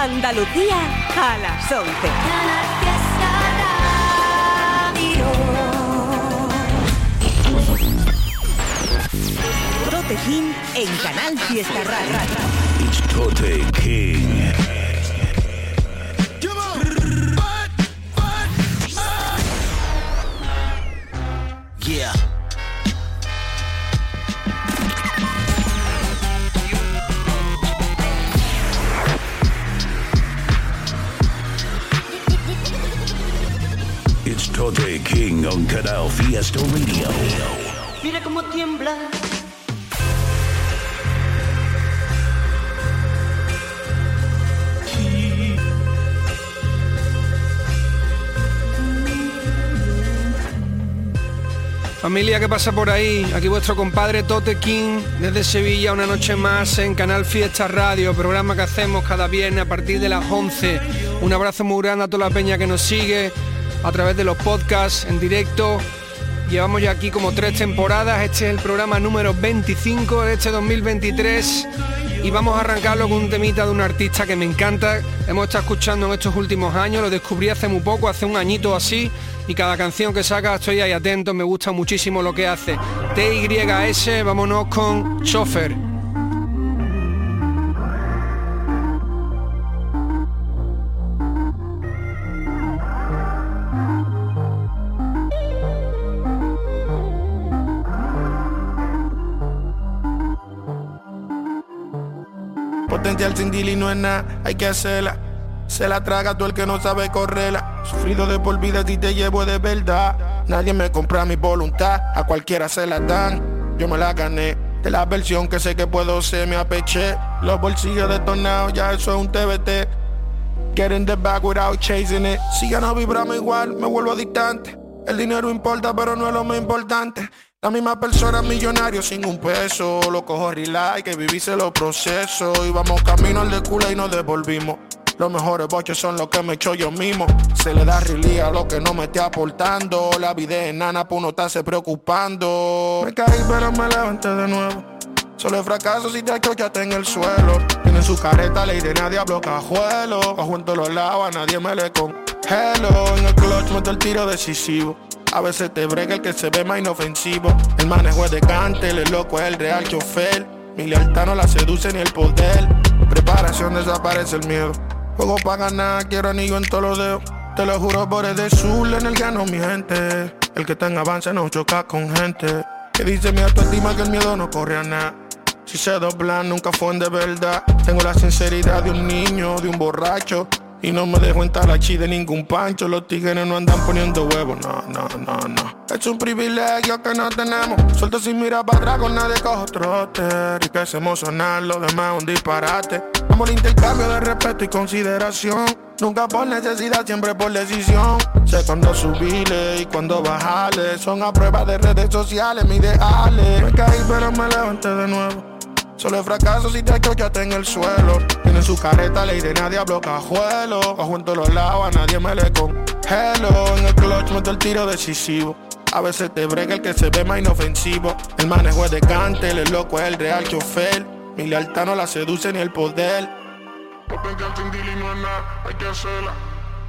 Andalucía a las 11. Tote King en Canal Fiesta Radio. It's Tote King. Canal Fiesta Radio. Mira cómo tiembla. Familia que pasa por ahí, aquí vuestro compadre Tote King desde Sevilla, una noche más en Canal Fiesta Radio, programa que hacemos cada viernes a partir de las 11. Un abrazo muy grande a toda la peña que nos sigue a través de los podcasts en directo. Llevamos ya aquí como tres temporadas, este es el programa número 25 de este 2023 y vamos a arrancarlo con un temita de un artista que me encanta, hemos estado escuchando en estos últimos años, lo descubrí hace muy poco, hace un añito así, y cada canción que saca estoy ahí atento, me gusta muchísimo lo que hace. TYS, vámonos con Chofer. Sin deal no es nada, hay que hacerla. Se la traga todo el que no sabe correrla. Sufrido de por vida si te llevo de verdad. Nadie me compra mi voluntad, a cualquiera se la dan. Yo me la gané, de la versión que sé que puedo ser, me apeché. Los bolsillos detonados, ya eso es un TBT. Get in the bag without chasing it. Si ya no vibramos igual, me vuelvo distante. El dinero importa, pero no es lo más importante. La misma persona millonario sin un peso. Lo cojo relax, que vivise los procesos. Y vamos camino al de culo y nos devolvimos. Los mejores boches son los que me echo yo mismo. Se le da realidad a lo que no me esté aportando. La vida es enana, pues uno estarse preocupando. Me caí, pero me levanté de nuevo. Solo es fracaso si te escuchaste en el suelo. Tienen su careta, ley de nadie hablo cajuelo. Bajo en todos lados, a nadie me le con hello. En el clutch meto el tiro decisivo. A veces te brega el que se ve más inofensivo. El manejo es de cante, el loco es el real chofer. Mi lealtad no la seduce ni el poder. Preparación desaparece el miedo. Juego para ganar, quiero anillo en todos los dedos. Te lo juro por el de sur, en el gano mi gente. El que tenga avance no choca con gente. Que dice mi autoestima que el miedo no corre a nada. Si se doblan, nunca fue de verdad. Tengo la sinceridad de un niño, de un borracho. Y no me dejo entrar chi de ningún pancho. Los tigres no andan poniendo huevos, no, no, no, no. Es un privilegio que no tenemos. Suelto sin mirar para atrás con nadie cojo trote. Y que se emocionar, lo demás es un disparate. Amor, intercambio de respeto y consideración. Nunca por necesidad, siempre por decisión. Sé cuándo subirle y cuándo bajarle. Son a prueba de redes sociales, mis ideales. Me caí, pero me levanté de nuevo. Solo es fracaso si te escuchaste en el suelo. Tienen su careta, ley de nadie hablo cajuelo. Bajo en todos los lados, a nadie me le con hello. En el clutch meto el tiro decisivo. A veces te brega el que se ve más inofensivo. El manejo es de cante, el loco es el real chofer. Mi lealtad no la seduce ni el poder. No es nada, hay que hacerla.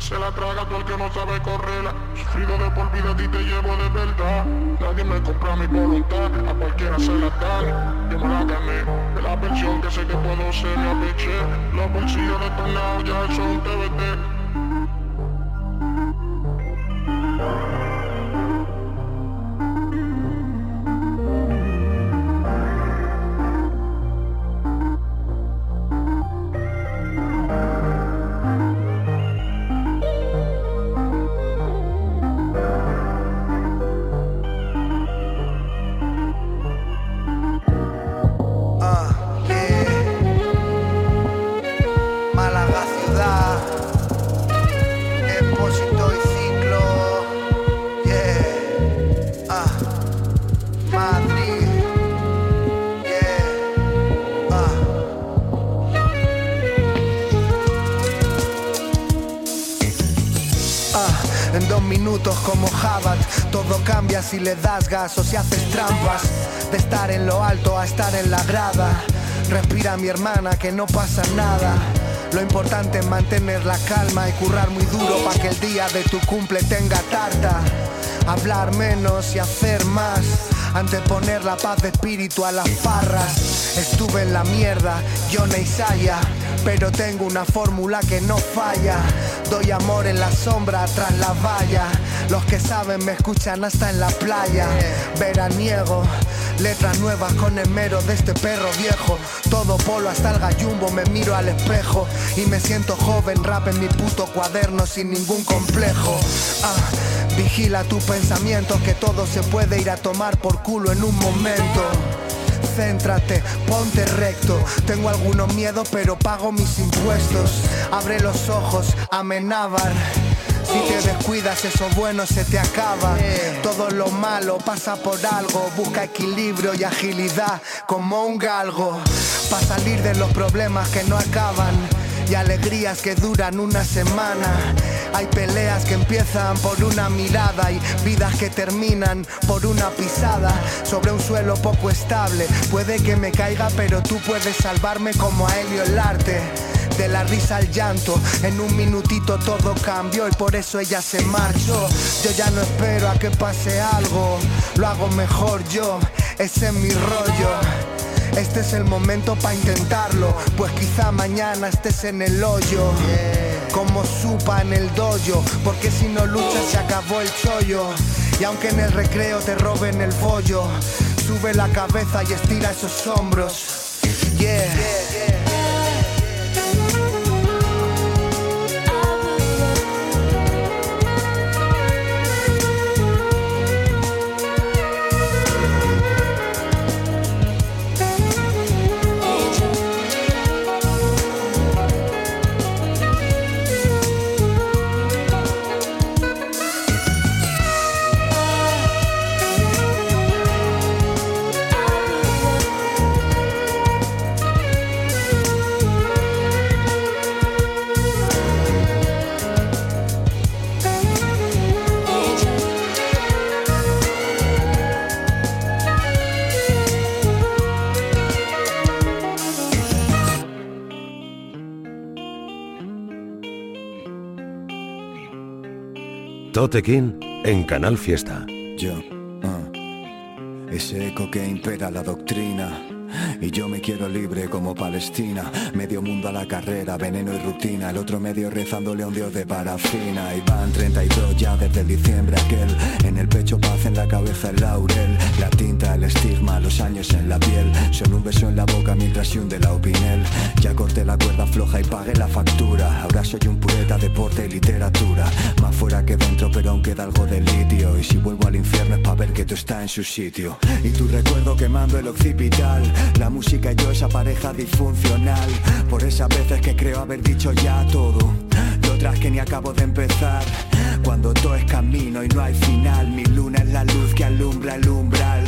Se la traga todo el que no sabe correrla. Sufrido de por vida, a ti te llevo de verdad. Nadie me compra mi voluntad, a cualquiera se la dan. Yo me la gané, de la versión que sé que puedo ser, me apeché. Los bolsillos detonados, ya un TBT. Si le das gas o si haces trampas. De estar en lo alto a estar en la grada. Respira mi hermana que no pasa nada. Lo importante es mantener la calma y currar muy duro para que el día de tu cumple tenga tarta. Hablar menos y hacer más. Anteponer la paz de espíritu a las farras. Estuve en la mierda, yo no Isaya, pero tengo una fórmula que no falla. Doy amor en la sombra tras la valla. Los que saben me escuchan hasta en la playa. Veraniego, letras nuevas con el mero de este perro viejo. Todo polo hasta el gallumbo, me miro al espejo y me siento joven, rap en mi puto cuaderno sin ningún complejo. Ah, vigila tus pensamientos que todo se puede ir a tomar por culo en un momento. Céntrate, ponte recto. Tengo algunos miedos, pero pago mis impuestos. Abre los ojos, amenábar. Si te descuidas, eso bueno se te acaba. Todo lo malo pasa por algo. Busca equilibrio y agilidad como un galgo. Para salir de los problemas que no acaban y alegrías que duran una semana. Hay peleas que empiezan por una mirada y vidas que terminan por una pisada sobre un suelo poco estable. Puede que me caiga, pero tú puedes salvarme como a Helio el arte. De la risa al llanto, en un minutito todo cambió y por eso ella se marchó. Yo ya no espero a que pase algo, lo hago mejor yo, ese es mi rollo. Este es el momento para intentarlo, pues quizá mañana estés en el hoyo. Como supa en el dojo, porque si no luchas se acabó el chollo. Y aunque en el recreo te roben el bollo, sube la cabeza y estira esos hombros. Yeah. Tote en Canal Fiesta. Yo, ah, ese eco que impera la doctrina. Y yo me quiero libre como Palestina. Medio mundo a la carrera, veneno y rutina. El otro medio rezándole a un dios de parafina. Y van 32 ya desde diciembre aquel. En el pecho paz, en la cabeza el laurel. La tinta, el estigma, los años en la piel. Son un beso en la boca mientras se hunde la opinel. Ya corté la cuerda floja y pagué la factura. Ahora soy un poeta, deporte y literatura. Más fuera que dentro pero aún queda algo de litio. Y si vuelvo al infierno es para ver que tú estás en su sitio. Y tu recuerdo quemando el occipital música y yo esa pareja disfuncional. Por esas veces que creo haber dicho ya todo. Y otras que ni acabo de empezar. Cuando todo es camino y no hay final Mi luna es la luz que alumbra el umbral.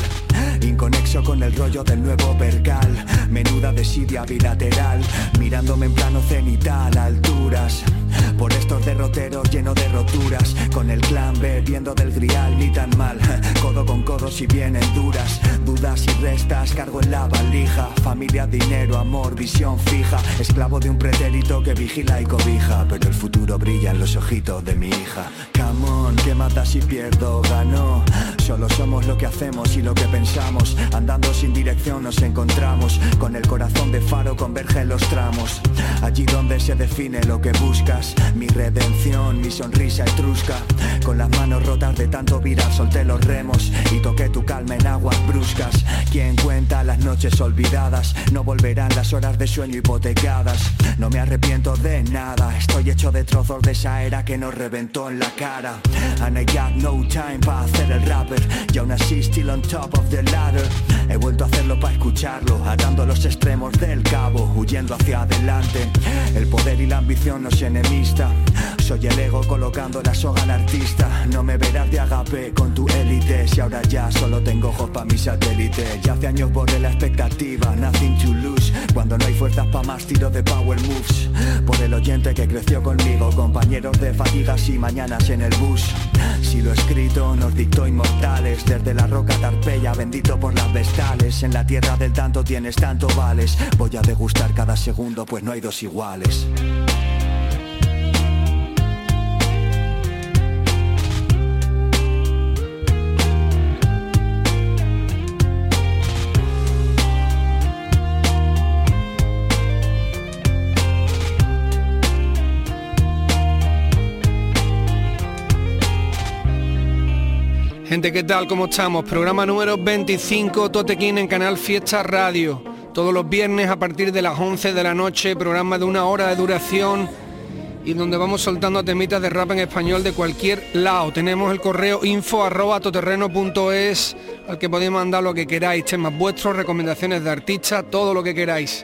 Inconexo con el rollo del nuevo percal. Menuda desidia bilateral. Mirándome en plano cenital, alturas Por estos derroteros lleno de roturas Con el clan bebiendo del grial ni tan mal. Codo con codo si vienen duras Dudas y restas, cargo en la valija. Familia, dinero, amor, visión fija. Esclavo de un pretérito que vigila y cobija. Pero el futuro brilla en los ojitos de mi hija. Come on, que mata si pierdo, ganó Solo somos lo que hacemos y lo que pensamos. Andando sin dirección nos encontramos. Con el corazón de faro converge en los tramos. Allí donde se define lo que buscas Mi redención, mi sonrisa etrusca. Con las manos rotas de tanto virar solté los remos Y toqué tu calma en aguas bruscas. Quien cuenta las noches olvidadas No volverán las horas de sueño hipotecadas. No me arrepiento de nada. Estoy hecho de trozos de esa era que nos reventó en la cara. And I got no time para así still on top of the ladder He vuelto a hacerlo para escucharlo Atando los extremos del cabo Huyendo hacia adelante El poder y la ambición nos enemista Soy el ego colocando la soga al artista. No me verás de agape con tu élite. Si ahora ya solo tengo ojos pa' mi satélite. Ya hace años borré la expectativa, nothing to lose. Cuando no hay fuerzas pa' más tiro de power moves. Por el oyente que creció conmigo, compañeros de fatigas y mañanas en el bus. Si lo escrito nos dictó inmortales. Desde la roca Tarpeya, bendito por las vestales. En la tierra del tanto tienes tanto vales. Voy a degustar cada segundo, pues no hay dos iguales. Gente, ¿qué tal? ¿Cómo estamos? Programa número 25, Totequín en Canal Fiesta Radio. Todos los viernes a partir de las 11 de la noche, programa de una hora de duración y donde vamos soltando temitas de rap en español de cualquier lado. Tenemos el correo info arroba toterreno.es al que podéis mandar lo que queráis, temas vuestros, recomendaciones de artistas, todo lo que queráis.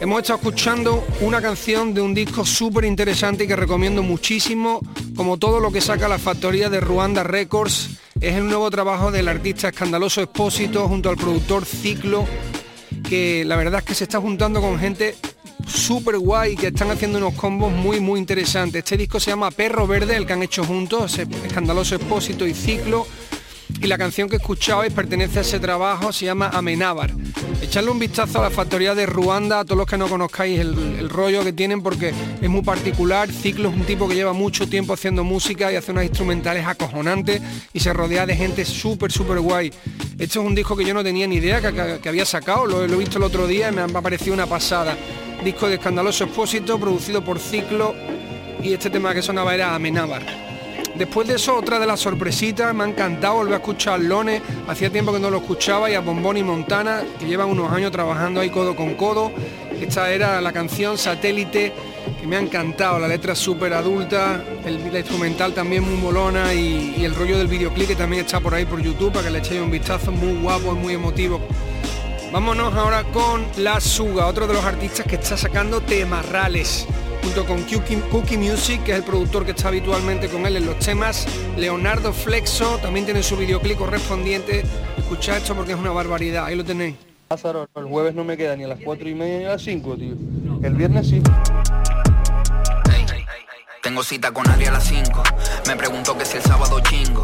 Hemos estado escuchando una canción de un disco súper interesante y que recomiendo muchísimo, como todo lo que saca la factoría de Ruanda Records. Es el nuevo trabajo del artista Escandaloso Expósito junto al productor Ciclo, que la verdad es que se está juntando con gente súper guay que están haciendo unos combos muy muy interesantes. Este disco se llama Perro Verde, el que han hecho juntos, Escandaloso Expósito y Ciclo y la canción que escuchabais pertenece a ese trabajo, se llama Amenábar. Echarle un vistazo a la factoría de Ruanda, a todos los que no conozcáis el, rollo que tienen porque es muy particular. Ciclo es un tipo que lleva mucho tiempo haciendo música y hace unas instrumentales acojonantes y se rodea de gente súper, súper guay. Este es un disco que yo no tenía ni idea que, había sacado, lo, he visto el otro día y me ha parecido una pasada. Disco de escandaloso expósito, producido por Ciclo y este tema que sonaba era Amenábar. Después de eso, otra de las sorpresitas, me ha encantado volver a escuchar Lone, hacía tiempo que no lo escuchaba, y a Bombón y Montana, que llevan unos años trabajando ahí codo con codo. Esta era la canción Satélite, que me ha encantado, la letra súper adulta, el, la instrumental también muy molona y, el rollo del videoclip que también está por ahí por YouTube, para que le echéis un vistazo, muy guapo, muy emotivo. Vámonos ahora con La Suga, otro de los artistas que está sacando temarrales junto con Cookie Music, que es el productor que está habitualmente con él en los temas. Leonardo Flexo también tiene su videoclip correspondiente. Escuchad esto porque es una barbaridad, ahí lo tenéis. Lázaro, el jueves no me queda ni a las 4 y media ni a las 5, tío. El viernes sí. tengo cita con Ari a las 5. Me pregunto que si el sábado chingo.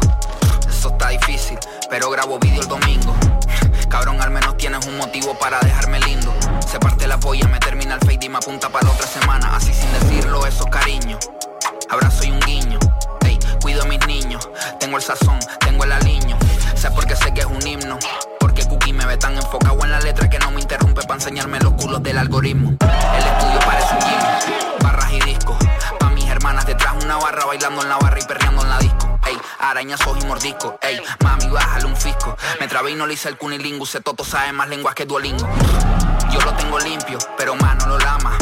Eso está difícil, pero grabo vídeo el domingo. Cabrón, al menos tienes un motivo para dejarme lindo. Se parte la polla, me termina el fade y me apunta para la otra semana. Así sin decirlo, eso cariño. Abrazo y un guiño. Ey, cuido a mis niños. Tengo el sazón, tengo el aliño. Sé porque sé que es un himno. Porque Cookie me ve tan enfocado en la letra que no me interrumpe para enseñarme los culos del algoritmo. El estudio parece un gym. Barras y discos. Pa' mis hermanas detrás una barra bailando en la barra y perreando en la disco ey, arañazos y mordiscos, ey, mami, bájale un fisco. Me trabé y no le hice el cunilingus, ese toto sabe más lenguas que Duolingo. Yo lo tengo limpio, pero mano lo lama.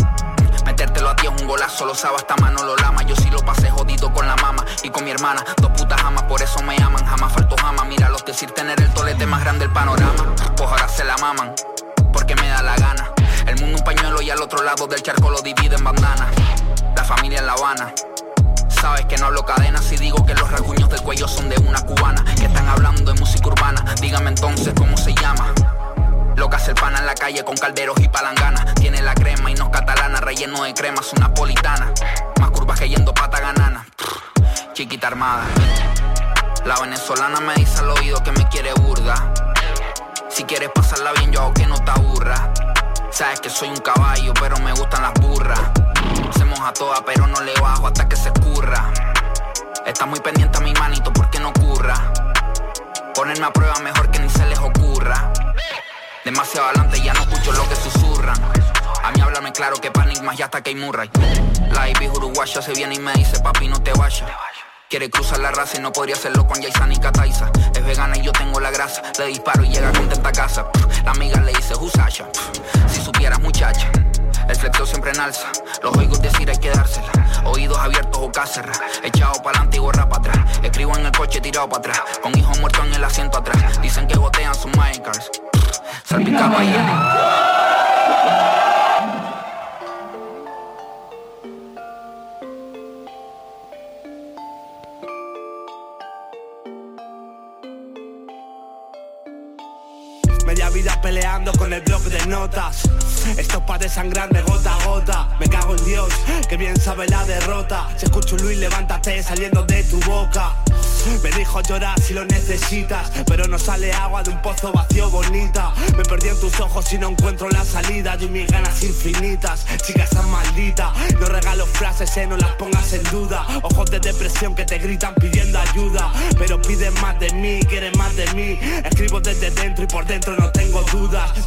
Metértelo a ti es un golazo, lo sabe hasta mano lo lama. Yo sí lo pasé jodido con la mama y con mi hermana. Dos putas amas, por eso me aman, jamás faltó jamás. Mira decir tener el tolete más grande del panorama. Pues ahora se la maman, porque me da la gana. El mundo un pañuelo y al otro lado del charco lo divide en bandana. La familia en La Habana Sabes que no hablo cadenas y digo que los rasguños del cuello son de una cubana. Que están hablando de música urbana. Dígame entonces cómo se llama. Lo que hace el pana en la calle con calderos y palangana. Tiene la crema y no es catalana, relleno de crema, es napolitana. Más curvas que yendo pata ganana. Chiquita armada. La venezolana me dice al oído que me quiere burda. Si quieres pasarla bien, yo hago que no te aburra. Sabes que soy un caballo, pero me gustan las burras a toda, pero no le bajo hasta que se escurra. Está muy pendiente a mi manito porque no ocurra. Ponerme a prueba mejor que ni se les ocurra. Demasiado adelante ya no escucho lo que susurran. A mí háblame claro que panigmas ya hasta que hay Murray. La IP uruguaya se viene y me dice papi no te vayas. Quiere cruzar la raza y no podría hacerlo con Jason y Kataiza. Es vegana y yo tengo la grasa. Le disparo y llega contenta a casa. La amiga le dice, Husasha. Si supieras, muchacha. El flexo siempre en alza. Los oigo decir hay que dársela. Oídos abiertos o cáceres. Echado para adelante y gorra para atrás. Escribo en el coche tirado para atrás. Con hijos muertos en el asiento atrás. Dicen que botean sus minecars. Salpicado ahí. Peleando con el bloque de notas. Esto es para desangrarme gota a gota. Me cago en Dios, que bien sabe la derrota. Si escucho Luis, levántate saliendo de tu boca. Me dijo llorar si lo necesitas, pero no sale agua de un pozo vacío bonita. Me perdí en tus ojos y no encuentro la salida de mis ganas infinitas. Chica esa maldita, no regalo frases, eh, no las pongas en duda. Ojos de depresión que te gritan pidiendo ayuda, pero piden más de mí, quieren más de mí. Escribo desde dentro y por dentro no tengo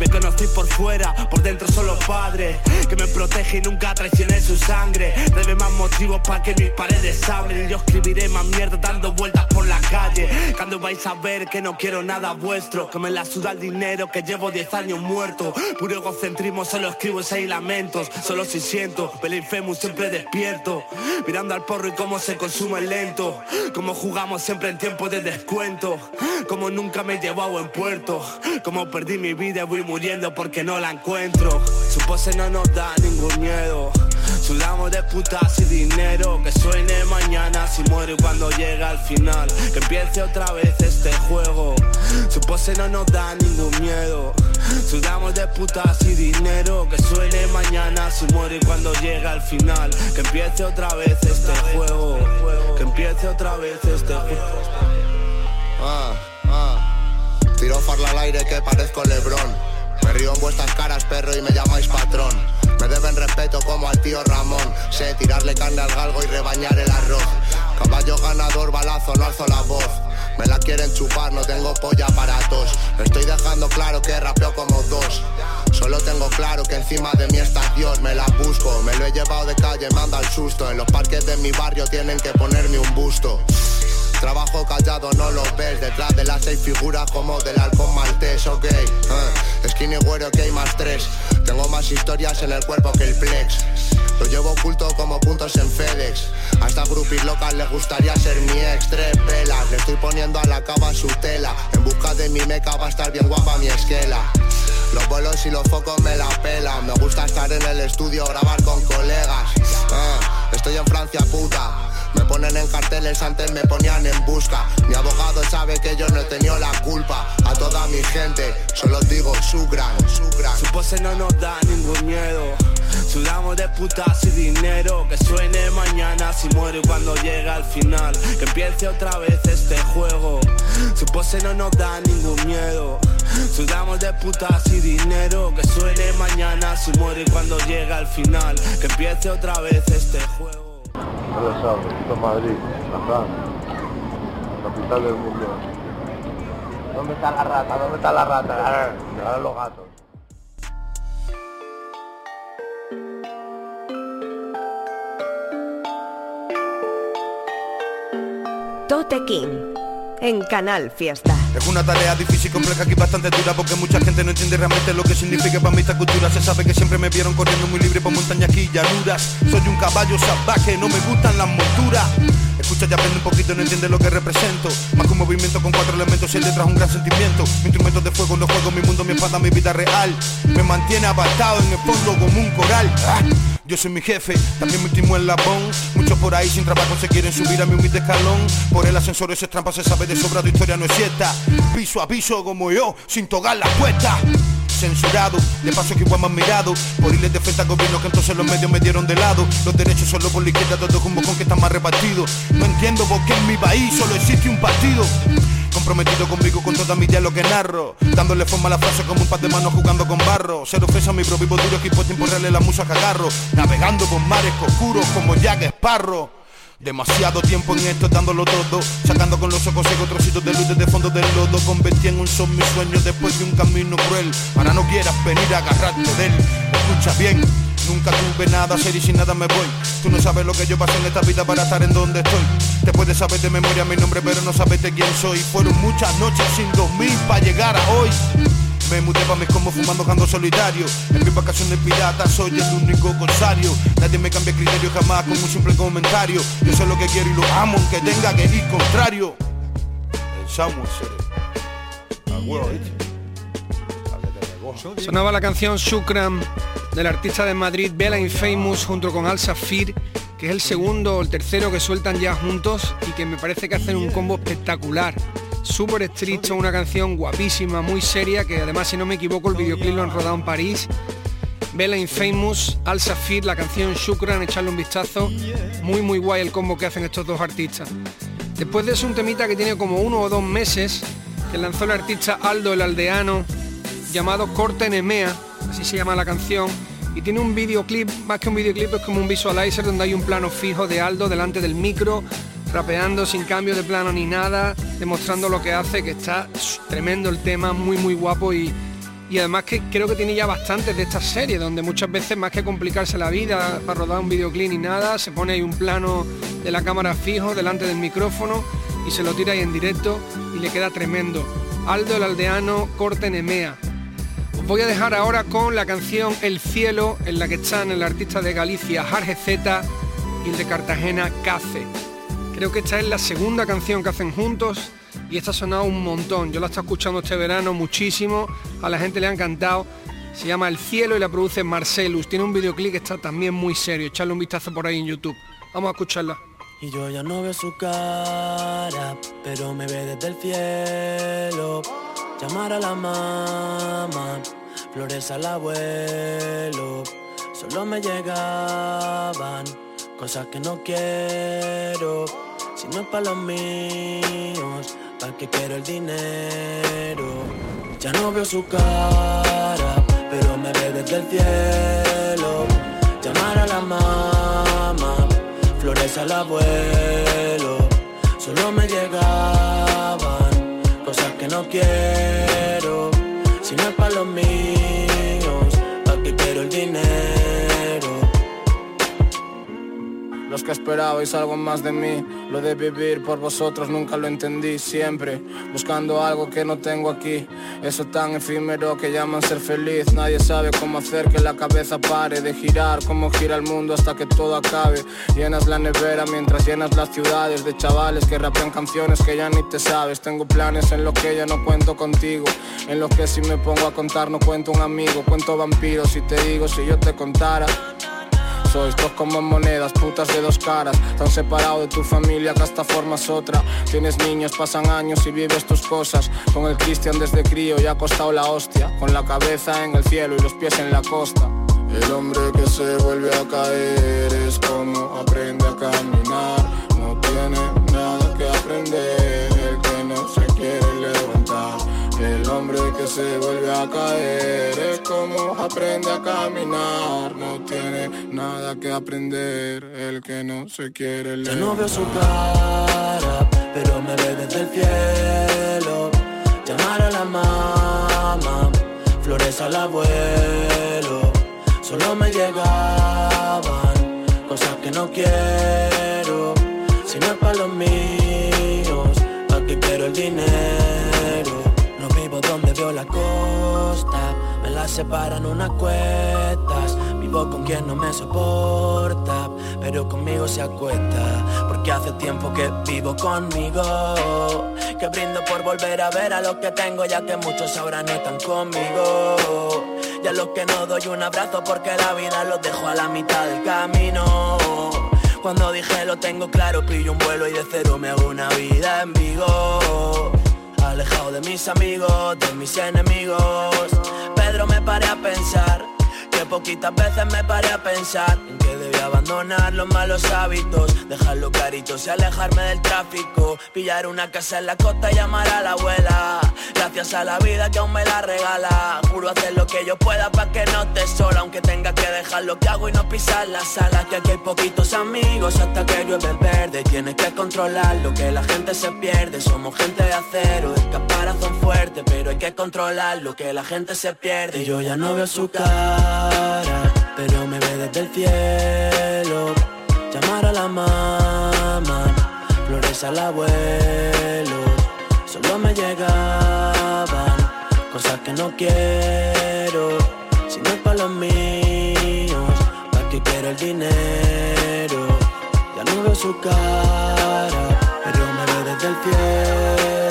Me conocí por fuera, por dentro solo padre, que me protege y nunca traicioné su sangre. Debe más motivos para que mis paredes abren. Yo escribiré más mierda dando vueltas por la calle. Cuando vais a ver que no quiero nada vuestro Que me la suda el dinero que llevo 10 años muerto. Puro egocentrismo, solo escribo seis lamentos Solo si siento, Belifemus siempre despierto Mirando al porro y cómo se consume lento. Como jugamos siempre en tiempo de descuento. Como nunca me he llevado en puerto. Como perdí mi vida voy muriendo porque no la encuentro. Su pose no nos da ningún miedo. Sudamos de putas y dinero. Que suene mañana si muero cuando llega al final. Que empiece otra vez este juego. Su pose no nos da ningún miedo. Sudamos de putas y dinero. Que suene mañana si muero cuando llega al final. Que empiece otra vez este juego. Que empiece otra vez este juego. Ah Tiro farla al aire que parezco Lebrón Me río en vuestras caras perro y me llamáis patrón me deben respeto como al tío Ramón. Sé tirarle carne al galgo y rebañar el arroz. Caballo ganador, balazo, no alzo la voz. Me la quieren chupar, no tengo polla para tos. Estoy dejando claro que rapeo como dos. Solo tengo claro que encima de mí está Dios, me la busco. Me lo he llevado de calle, manda el susto. En los parques de mi barrio tienen que ponerme un busto. Trabajo callado, no lo ves. Detrás de las seis figuras como del halcón maltés, ok uh, Skinny güero, ok, más tres. Tengo más historias en el cuerpo que el flex Lo llevo oculto como puntos en FedEx. A estas groupies locas les gustaría ser mi ex. Tres pelas, le estoy poniendo a la cava su tela. En busca de mi meca va a estar bien guapa mi esquela. Los vuelos y los focos me la pelan. Me gusta estar en el estudio, grabar con colegas uh, Estoy en Francia, puta me ponen en carteles, antes me ponían en busca. Mi abogado sabe que yo no he tenido la culpa. A toda mi gente, solo digo su gran, su gran. Su pose no nos da ningún miedo. Sudamos de putas y dinero Que suene mañana si muero cuando llega al final Que empiece otra vez este juego Su pose no nos da ningún miedo Sudamos de putas y dinero Que suene mañana si muero cuando llega al final Que empiece otra vez este juego no lo sabes, esto es Madrid, la la capital del mundo. ¿Dónde está la rata? ¿Dónde está la rata? Ahora los gatos. Tote King en Canal Fiesta. Es una tarea difícil compleja y bastante dura porque mucha gente no entiende realmente lo que significa para mí esta cultura. Se sabe que siempre me vieron corriendo muy libre por montañas y llanuras. Soy un caballo salvaje, no me gustan las monturas. Escucha y aprende un poquito, no entiende lo que represento. Más que un movimiento con cuatro elementos y el detrás un gran sentimiento. Mi instrumento de fuego no juego, mi mundo, mi espada, mi vida real. Me mantiene apartado en el fondo como un coral. Ah, yo soy mi jefe, también mi último labón Muchos por ahí sin trabajo se quieren subir a mi humilde escalón. Por el ascensor ese trampa se sabe de sobra, tu historia no es cierta. Piso a piso como yo, sin tocar la puerta censurado De paso que igual más mirado. Por irles de frente al gobierno que entonces los medios me dieron de lado. Los derechos solo por la izquierda, todo como con que están más repartidos. No entiendo por qué en mi país solo existe un partido Comprometido conmigo con toda mi lo que narro. Dándole forma a la frase como un par de manos jugando con barro. Ser ofensa a mi propio duro equipo tiempo real la musa cagarro. Navegando por mares oscuros como Jack Sparrow. Demasiado tiempo en esto dándolo todo. Sacando con los ojos otros trocitos de luz desde fondo del lodo. Convertí en un son mis sueños después de un camino cruel. Ahora no quieras venir a agarrarte de él. Escucha bien, nunca tuve nada, ser y sin nada me voy. Tú no sabes lo que yo pasé en esta vida para estar en donde estoy. Te puedes saber de memoria mi nombre pero no sabes de quién soy. Fueron muchas noches sin dormir para llegar a hoy. Me mudé pa' mis como fumando jando solitario En mi vacaciones pirata soy el único corsario Nadie me cambia criterio jamás con un simple comentario. Yo sé lo que quiero y lo amo aunque tenga que ir contrario. Sonaba la canción Shukram del artista de Madrid Bella Infamous junto con Al Safir que es el segundo o el tercero que sueltan ya juntos y que me parece que hacen un combo espectacular súper estricto, una canción guapísima, muy seria, que además si no me equivoco el videoclip lo han rodado en París. Bella Infamous, Al Safir, la canción Shukran, echarle un vistazo. Muy muy guay el combo que hacen estos dos artistas. Después de eso un temita que tiene como uno o dos meses, que lanzó el artista Aldo el Aldeano, llamado Corte Nemea, así se llama la canción, y tiene un videoclip, más que un videoclip es como un visualizer donde hay un plano fijo de Aldo delante del micro, rapeando sin cambio de plano ni nada, demostrando lo que hace, que está tremendo el tema, muy muy guapo y, y además que creo que tiene ya bastantes de esta serie, donde muchas veces más que complicarse la vida para rodar un videoclip ni nada, se pone ahí un plano de la cámara fijo delante del micrófono y se lo tira ahí en directo y le queda tremendo. Aldo el Aldeano, Corte Nemea. Voy a dejar ahora con la canción El Cielo, en la que están el artista de Galicia, Jarge Z, y el de Cartagena, Cace. Creo que esta es la segunda canción que hacen juntos y esta ha sonado un montón. Yo la estoy escuchando este verano muchísimo, a la gente le ha encantado. Se llama El Cielo y la produce Marcelus. Tiene un videoclip que está también muy serio. Echarle un vistazo por ahí en YouTube. Vamos a escucharla. Y yo ya no veo su cara, pero me ve desde el cielo. Llamar a la mamá, flores al abuelo. Solo me llegaban cosas que no quiero. Si no es para los míos, para que quiero el dinero. Ya no veo su cara, pero me ve desde el cielo. Llamar a la mamá, flores al abuelo. Solo me llegaban no quiero. Si no es para los míos, para que quiero el dinero. Los que esperabais algo más de mí, lo de vivir por vosotros nunca lo entendí. Siempre, buscando algo que no tengo aquí, eso tan efímero que llaman ser feliz, nadie sabe cómo hacer que la cabeza pare de girar, cómo gira el mundo hasta que todo acabe, llenas la nevera mientras llenas las ciudades de chavales que rapean canciones que ya ni te sabes, tengo planes en los que ya no cuento contigo, en los que si me pongo a contar no cuento un amigo, cuento vampiros y te digo si yo te contara sois dos como monedas, putas de dos caras Tan separado de tu familia que hasta formas otra. Tienes niños, pasan años y vives tus cosas. Con el Cristian desde crío y ha costado la hostia Con la cabeza en el cielo y los pies en la costa. El hombre que se vuelve a caer es como aprende a caminar. No tiene nada que aprender, el que no se quiere levantar. El hombre que se vuelve a caer es como aprende a caminar. Nada que aprender el que no se quiere levantar. Ya no veo su cara, pero me ve desde el cielo. Llamar a la mamá, flores al abuelo. Solo me llegaban cosas que no quiero. Si no es para los míos, para que quiero el dinero donde veo la costa Me la separan unas cuestas Con quien no me soporta Pero conmigo se acuesta Porque hace tiempo que vivo conmigo Que brindo por volver a ver a los que tengo Ya que muchos ahora no están conmigo Y a los que no doy un abrazo Porque la vida los dejo a la mitad del camino cuando dije lo tengo claro, pillo un vuelo y de cero me hago una vida en Vigo alejado de mis amigos, de mis enemigos. Pedro me paré a pensar, que poquitas veces me paré a pensar abandonar los malos hábitos, dejarlo clarito y alejarme del tráfico, pillar una casa en la costa y llamar a la abuela. Gracias a la vida que aún me la regala, juro hacer lo que yo pueda para que no te sola, aunque tenga que dejar lo que hago y no pisar la sala, que aquí hay poquitos amigos hasta que llueve verde, tienes que controlar lo que la gente se pierde, somos gente de acero, de caparazón fuerte, pero hay que controlar lo que la gente se pierde, y yo ya no veo su cara, pero me desde el cielo, llamar a la mamá, flores al abuelo, solo me llegaban cosas que no quiero, si no es para los míos, para que quiero el dinero, ya no veo su cara, pero me ve desde el cielo,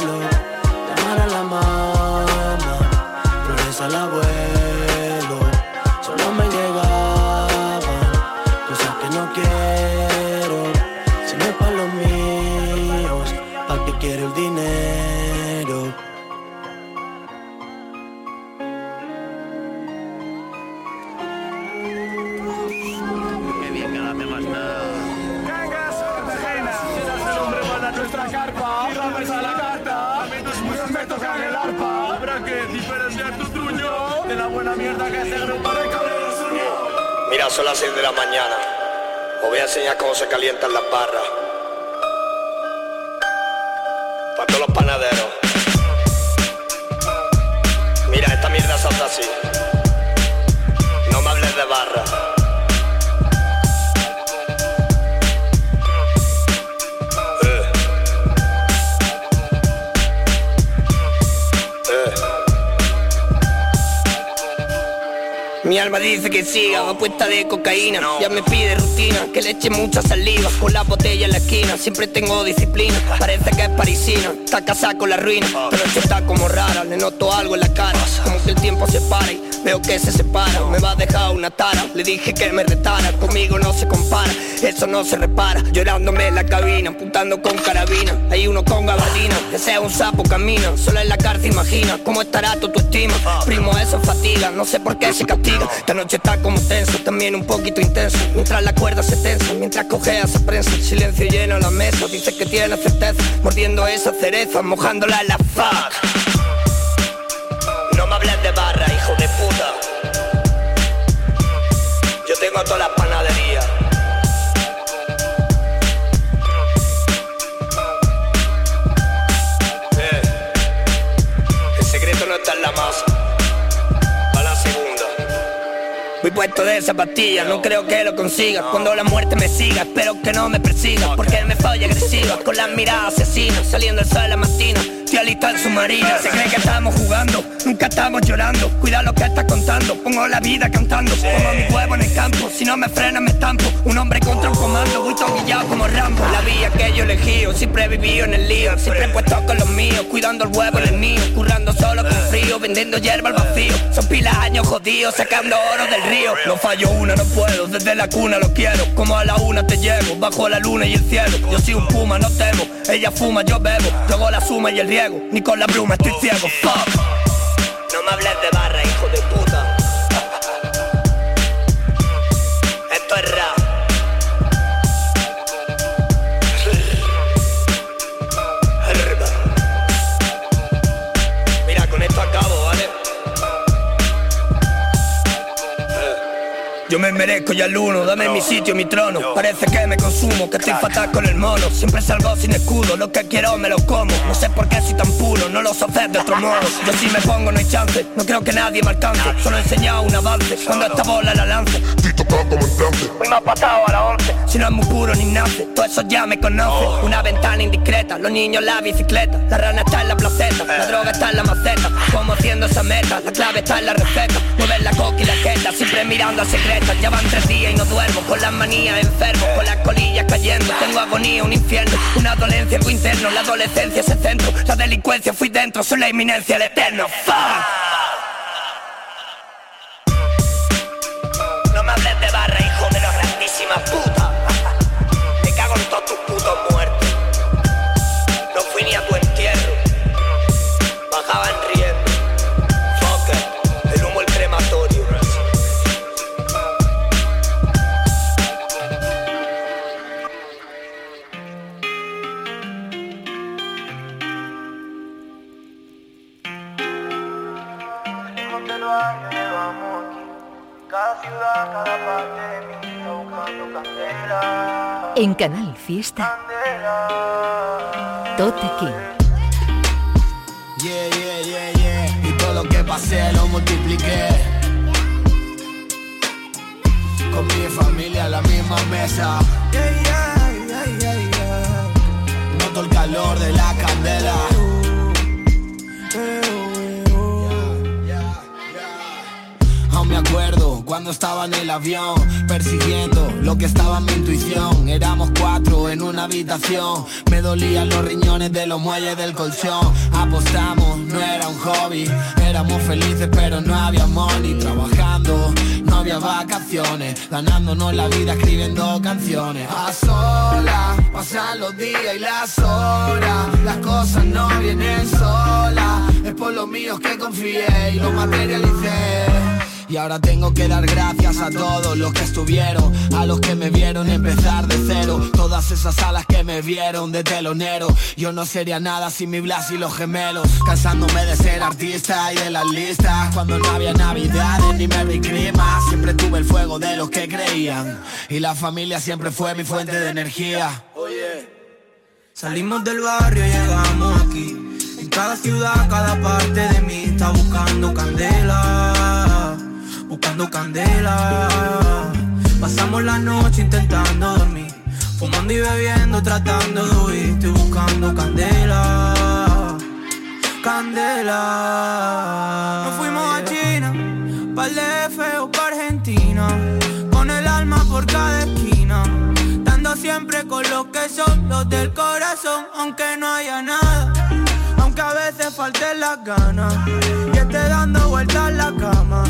siga, apuesta de cocaína. Ya me pide rutina, que le eche mucha saliva Con la botella en la esquina, siempre tengo disciplina Parece que es parisina, está casada con la ruina. Pero esto está como rara, le noto algo en la cara Como que el tiempo se para y veo que se separa. Me va a dejar una tara, le dije que me retara. Conmigo no se compara, eso no se repara. Llorándome en la cabina, apuntando con carabina. Hay uno con gabardina, que sea un sapo camina. Solo en la cárcel imagina, cómo estará tu estima Primo, eso es fatiga, no sé por qué se castiga. Esta noche está como tenso, también un poquito intenso. Mientras la cuerda se tensa, mientras cogea esa prensa. El silencio llena la mesa, dice que tiene certeza. Mordiendo esa cereza, mojándola en la fuck Yo tengo todas las panaderías Eh, El secreto no está en la masa. Para la segunda. Voy puesto de zapatillas, no creo que lo consiga. Cuando la muerte me siga, espero que no me persiga Porque él me falla agresiva, con las miradas asesinas Saliendo el sol de la matina, estoy alista en submarina Se cree que estamos jugando, nunca estamos llorando. Cuida lo que estás contando, pongo la vida cantando. Pongo mi huevo en el campo, si no me frena me estampo. Un hombre contra un comando, voy guillado como Rambo. La vía que yo elegí, siempre he vivido en el lío. Siempre he puesto con los míos, cuidando el huevo en el mío. Currando solo con frío, vendiendo hierba al vacío. Son pilas años jodidos, sacando oro del río. No fallo una, no puedo, desde la cuna lo quiero. Como a la una te llevo, bajo la luna y el cielo. Yo soy un puma, no temo, ella fuma, yo bebo Yo hago la suma y el riego, ni con la bruma estoy ciego, No me hables de barra, hijo de puta Yo me merezco ya el uno, dame mi sitio, mi trono. Parece que me consumo, que estoy fatal con el mono. Siempre salgo sin escudo, lo que quiero me lo como. No sé por qué soy tan puro, no lo sé hacer de otro modo. Yo si me pongo no hay chance, no creo que nadie me alcance. Solo he enseñado un avance, cuando esta bola la lance. Estoy tocado como Hoy me ha pasado a la once. Si no es muy puro ni nace, todo eso ya me conoce. Una ventana indiscreta, los niños la bicicleta. La rana está en la placeta, la droga está en la maceta. Como haciendo esa meta, la clave está en la receta. Mover la coca y la queta, siempre mirando a secretas Ya van tres días y no duermo, con las manías enfermo Con las colillas cayendo, tengo agonía, un infierno Una dolencia, algo interno, la adolescencia es el centro La delincuencia fui dentro, soy la inminencia, el eterno. Fuck. No me hables de barra, hijo de la grandísima puta En Canal Fiesta. Tote King. Yeah, yeah, yeah, yeah. Y todo lo que pasé lo multipliqué. Con mi familia a la misma mesa. Yeah, yeah, yeah, yeah, yeah. Noto el calor de la candela. Aún cuando estaba en el avión Persiguiendo lo que estaba en mi intuición. Éramos cuatro en una habitación. Me dolían los riñones de los muelles del colchón. Apostamos, no era un hobby. Éramos felices pero no había money Trabajando, no había vacaciones. Ganándonos la vida escribiendo canciones. A solas, pasan los días y las horas. Las cosas no vienen solas. Es por los míos que confié y lo materialicé y ahora tengo que dar gracias a todos los que estuvieron, a los que me vieron empezar de cero. Toda todas esas alas que me vieron de telonero. Yo no sería nada sin mi Blas y los gemelos. Cansándome de ser artista y de las listas. Cuando no había navidades ni Merry Christmas. Siempre tuve el fuego de los que creían. Y la familia siempre fue mi fuente de energía. Oye Salimos del barrio y llegamos aquí. En cada ciudad, cada parte de mí Está buscando candela Buscando candela. Pasamos la noche intentando dormir Fumando y bebiendo, tratando de huir Estoy buscando candela. Candela. Nos fuimos a China Pa'l DF o pa' Argentina. Con el alma por cada esquina Dando siempre con los que son los del corazón Aunque no haya nada falten las ganas Y esté dando vueltas la cama.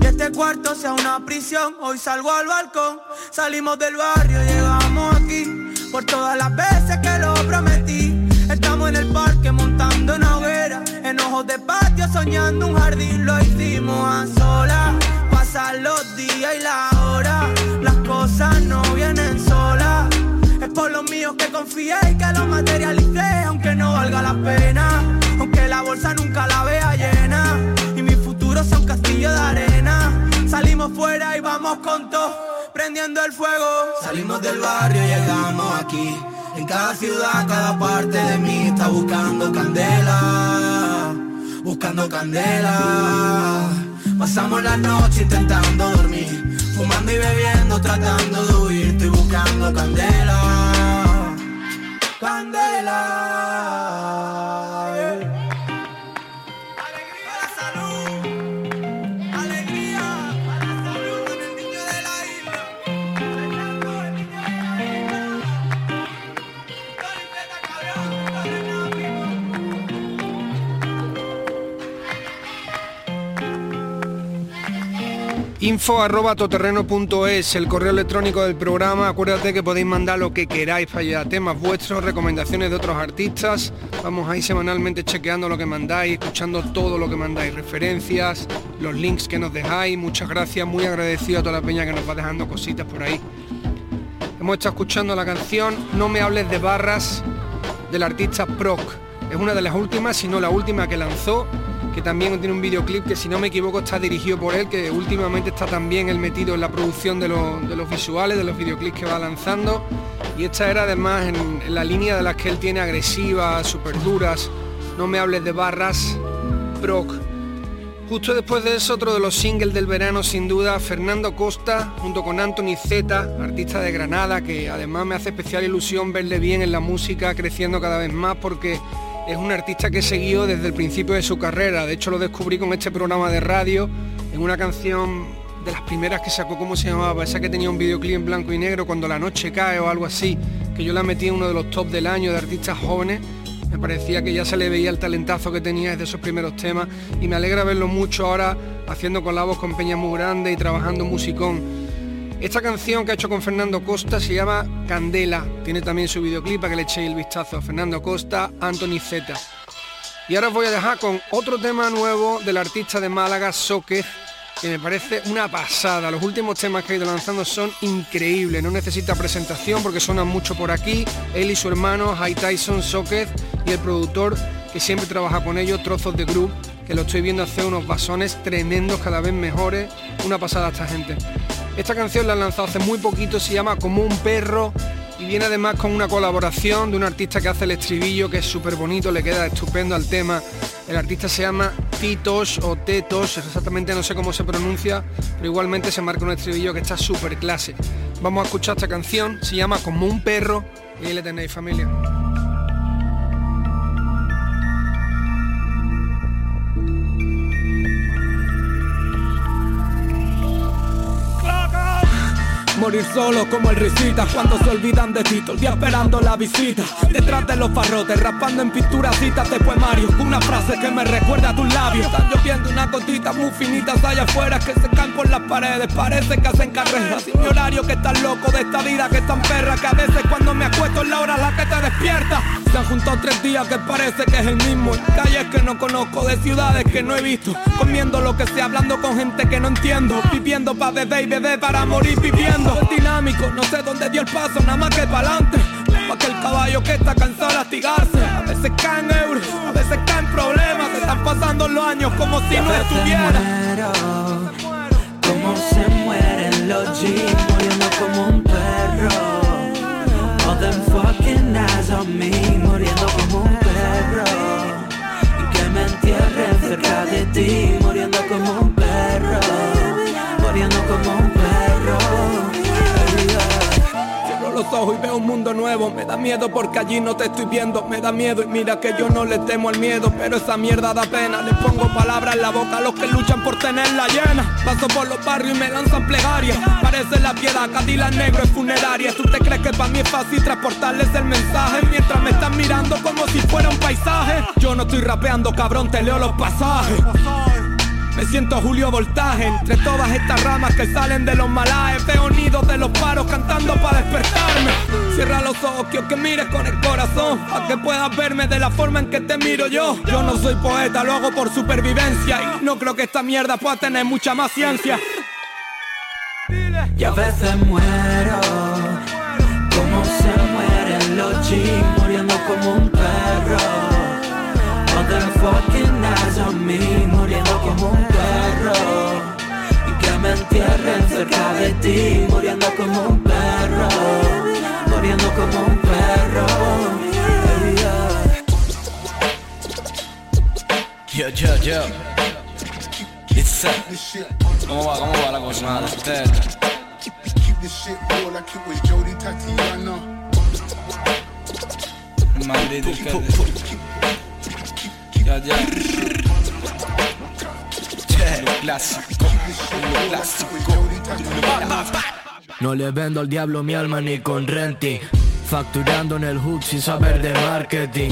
Y este cuarto sea una prisión. Hoy salgo al balcón. Salimos del barrio, llegamos aquí. Por todas las veces que lo prometí. Estamos en el parque montando una hoguera. En ojos de patio soñando un jardín. Lo hicimos a solas. Pasan los días y la hora. Las cosas no vienen solas Por los míos que confié y que lo materialicé Aunque no valga la pena Aunque la bolsa nunca la vea llena Y mi futuro sea un castillo de arena. Salimos fuera y vamos con todo Prendiendo el fuego. Salimos del barrio y llegamos aquí. En cada ciudad, cada parte de mí está buscando candela, buscando candela. Pasamos la noche intentando dormir, fumando y bebiendo, tratando de huir, buscando candela, candela. Info arroba toterreno.es, el correo electrónico del programa. Acuérdate que podéis mandar lo que queráis para allá, temas vuestros, recomendaciones de otros artistas. Vamos ahí semanalmente chequeando lo que mandáis, escuchando todo lo que mandáis, referencias, los links que nos dejáis. Muchas gracias, muy agradecido a toda la peña que nos va dejando cositas por ahí. Hemos estado escuchando la canción No me hables de barras del artista Proc. Es una de las últimas, si no la última que lanzó que también tiene un videoclip que si no me equivoco está dirigido por él, que últimamente está también él metido en la producción de, lo- de los visuales, de los videoclips que va lanzando. Y esta era además en, la línea de las que él tiene agresivas, súper duras, no me hables de barras, proc. Justo después de eso, otro de los singles del verano, sin duda, Fernando Costa, junto con Anthony Z, artista de Granada, que además me hace especial ilusión verle bien en la música, creciendo cada vez más, porque es un artista que he seguido desde el principio de su carrera. De hecho, lo descubrí con este programa de radio, en una canción de las primeras que sacó, ¿cómo se llamaba? Esa que tenía un videoclip en blanco y negro, cuando la noche cae o algo así, que yo la metí en uno de los top del año de artistas jóvenes. Me parecía que ya se le veía el talentazo que tenía desde esos primeros temas y me alegra verlo mucho ahora haciendo colabos con Peña muy grande y trabajando musicón. Esta canción que ha hecho con Fernando Costa se llama Candela. Tiene también su videoclip para que le echéis el vistazo. Fernando Costa, Anthony Z. Y ahora os voy a dejar con otro tema nuevo del artista de Málaga, Soquez, que me parece una pasada. Los últimos temas que ha ido lanzando son increíbles. No necesita presentación porque suenan mucho por aquí. Él y su hermano, High Tyson Soquez, y el productor que siempre trabaja con ellos, Trozos de Group, que lo estoy viendo hacer unos basones tremendos, cada vez mejores. Una pasada esta gente. Esta canción la han lanzado hace muy poquito, se llama Como un perro y viene además con una colaboración de un artista que hace el estribillo que es súper bonito, le queda estupendo al tema. El artista se llama Titos o Tetos, exactamente no sé cómo se pronuncia, pero igualmente se marca un estribillo que está súper clase. Vamos a escuchar esta canción, se llama Como un perro y ahí le tenéis familia. Morir solo como el risita cuando se olvidan de ti, el día esperando la visita. Detrás de los barrotes, raspando en pinturas citas de. Una frase que me recuerda a tus labios. Están lloviendo unas gotitas muy finitas allá afuera que se caen por las paredes. Parece que hacen carreras. Sin mi horario que estás loco de esta vida que es tan perra que a veces cuando me acuesto es la hora la que te despierta. Se han juntado tres días que parece que es el mismo. En calles que no conozco, de ciudades que no he visto. Comiendo lo que sea, hablando con gente que no entiendo. Viviendo pa' beber y beber para morir viviendo. Es dinámico, no sé dónde dio el paso, nada más que pa'lante. castigarse. A veces caen euros, a veces caen problemas. Se están pasando los años como si no estuviera. Como se mueren los muriendo como un perro. Them fucking eyes on me, muriendo como un perro. Y que me entierren cerca de ti, muriendo como un perro. Muriendo como un perro. Los ojos y veo un mundo nuevo. Me da miedo porque allí no te estoy viendo. Me da miedo y mira que yo no le temo al miedo. Pero esa mierda da pena. Les pongo palabras en la boca a los que luchan por tenerla llena. Paso por los barrios y me lanzan plegarias. Parece la piedad, Cadillac negro es funeraria. ¿Tú te crees que para mí es fácil transportarles el mensaje? Mientras me están mirando como si fuera un paisaje. Yo no estoy rapeando, cabrón, te leo los pasajes. Me siento Julio Voltaje entre todas estas ramas que salen de los malajes. Veo nidos de los paros cantando para despertarme. Cierra los ojos, quiero que mires con el corazón. Para que puedas verme de la forma en que te miro yo. Yo no soy poeta, lo hago por supervivencia. Y no creo que esta mierda pueda tener mucha más ciencia. Y a veces muero Como se mueren los G Muriendo como un perro Other fucking eyes on me como un perro Y que me entierren cerca de ti Muriendo como un perro Muriendo como un perro Yo, yo, yo. It's. ¿Cómo va, cómo va la cosa? Maldito Ya, ya. No le vendo al diablo mi alma ni con renting. Facturando en el hook sin saber de marketing.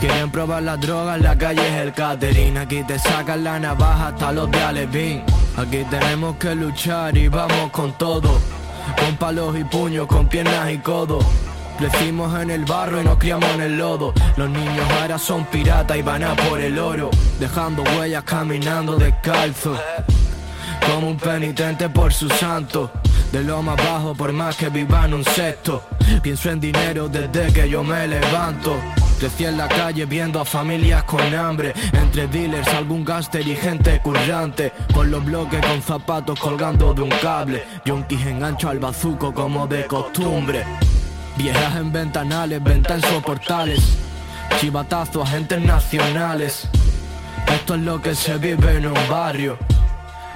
Quieren probar la droga, en la calle es el catering. Aquí te sacan la navaja hasta los de Alevín. Aquí tenemos que luchar y vamos con todo. Con palos y puños, con piernas y codos Crecimos en el barro y nos criamos en el lodo. Los niños ahora son piratas y van a por el oro. Dejando huellas caminando descalzo. Como un penitente por su santo. De lo más bajo por más que viva en un sexto Pienso en dinero desde que yo me levanto. Crecí en la calle viendo a familias con hambre. Entre dealers, algún gángster y gente currante. Por los bloques con zapatos colgando de un cable. Yonkis engancho al bazuco como de costumbre Viejas en ventanales, venta en soportales. Chivatazo, agentes nacionales. Esto es lo que se vive en un barrio.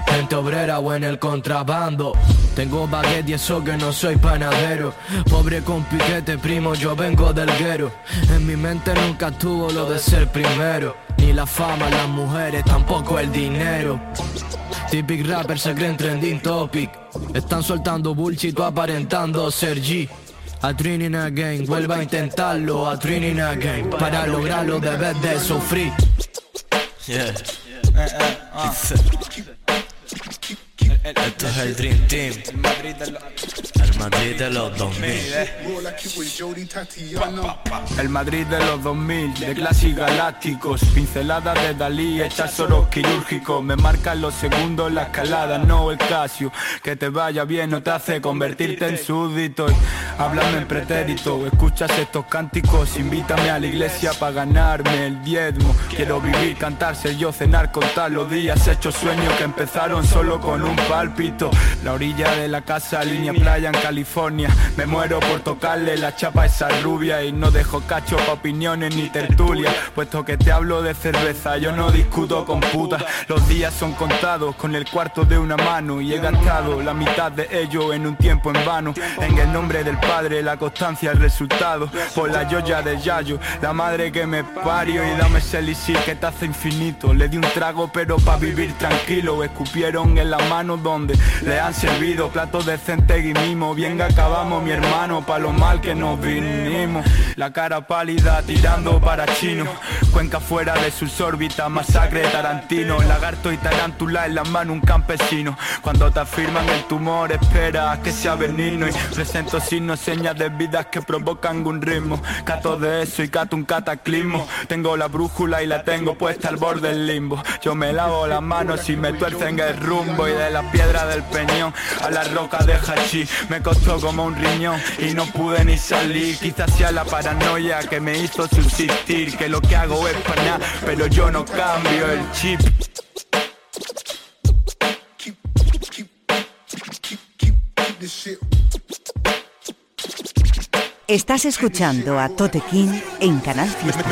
Gente obrera o en el contrabando. Tengo baguette y eso que no soy panadero. Pobre con piquete primo, yo vengo del guero. En mi mente nunca tuvo lo de ser primero. Ni la fama, las mujeres, tampoco el dinero. Typic rapper se creen trending topic. Están soltando bullshit o aparentando ser G a training again, vuelva a intentarlo. A training again, para lograrlo debes de sufrir. Yeah. Esto es el Dream Team. El Madrid de los 2000. El Madrid de los 2000, de clases galácticos. Pinceladas de Dalí, hechas soros quirúrgicos Me marcan los segundos la escalada, no el Casio. Que te vaya bien no te hace convertirte en súbdito. Háblame en pretérito, escuchas estos cánticos. Invítame a la iglesia para ganarme el diezmo. Quiero vivir, cantar, ser yo, cenar, contar los días. Hechos sueños que empezaron solo con un La orilla de la casa, línea playa en California. Me muero por tocarle la chapa a esa rubia Y no dejo cacho pa' opiniones ni tertulia Puesto que te hablo de cerveza, yo no discuto con putas. Los días son contados con el cuarto de una mano Y he gastado la mitad de ello en un tiempo en vano. En el nombre del padre, la constancia, el resultado. Por la joya de Yayo, la madre que me parió. Y dame ese elixir que te hace infinito. Le di un trago pero pa' vivir tranquilo. Escupieron en la mano donde le han servido. Platos decentes y Bien acabamos mi hermano pa' lo mal que nos vinimos. La cara pálida tirando para chino. Cuenca fuera de sus órbitas, masacre Tarantino. Lagarto y tarántula en la mano un campesino. Cuando te afirman el tumor espera que sea benigno. Y presento signos, señas de vidas que provocan un ritmo. Cato de eso y cato un cataclismo. Tengo la brújula y la tengo puesta al borde del limbo. Yo me lavo las manos y me tuercen el rumbo Y de la piedra del peñón a la roca de hachí Me costó como un riñón y no pude ni salir. Quizás sea la paranoia que me hizo subsistir, que lo que hago es para pero yo no cambio el chip. Estás escuchando a Tote King en Canal Fiesta.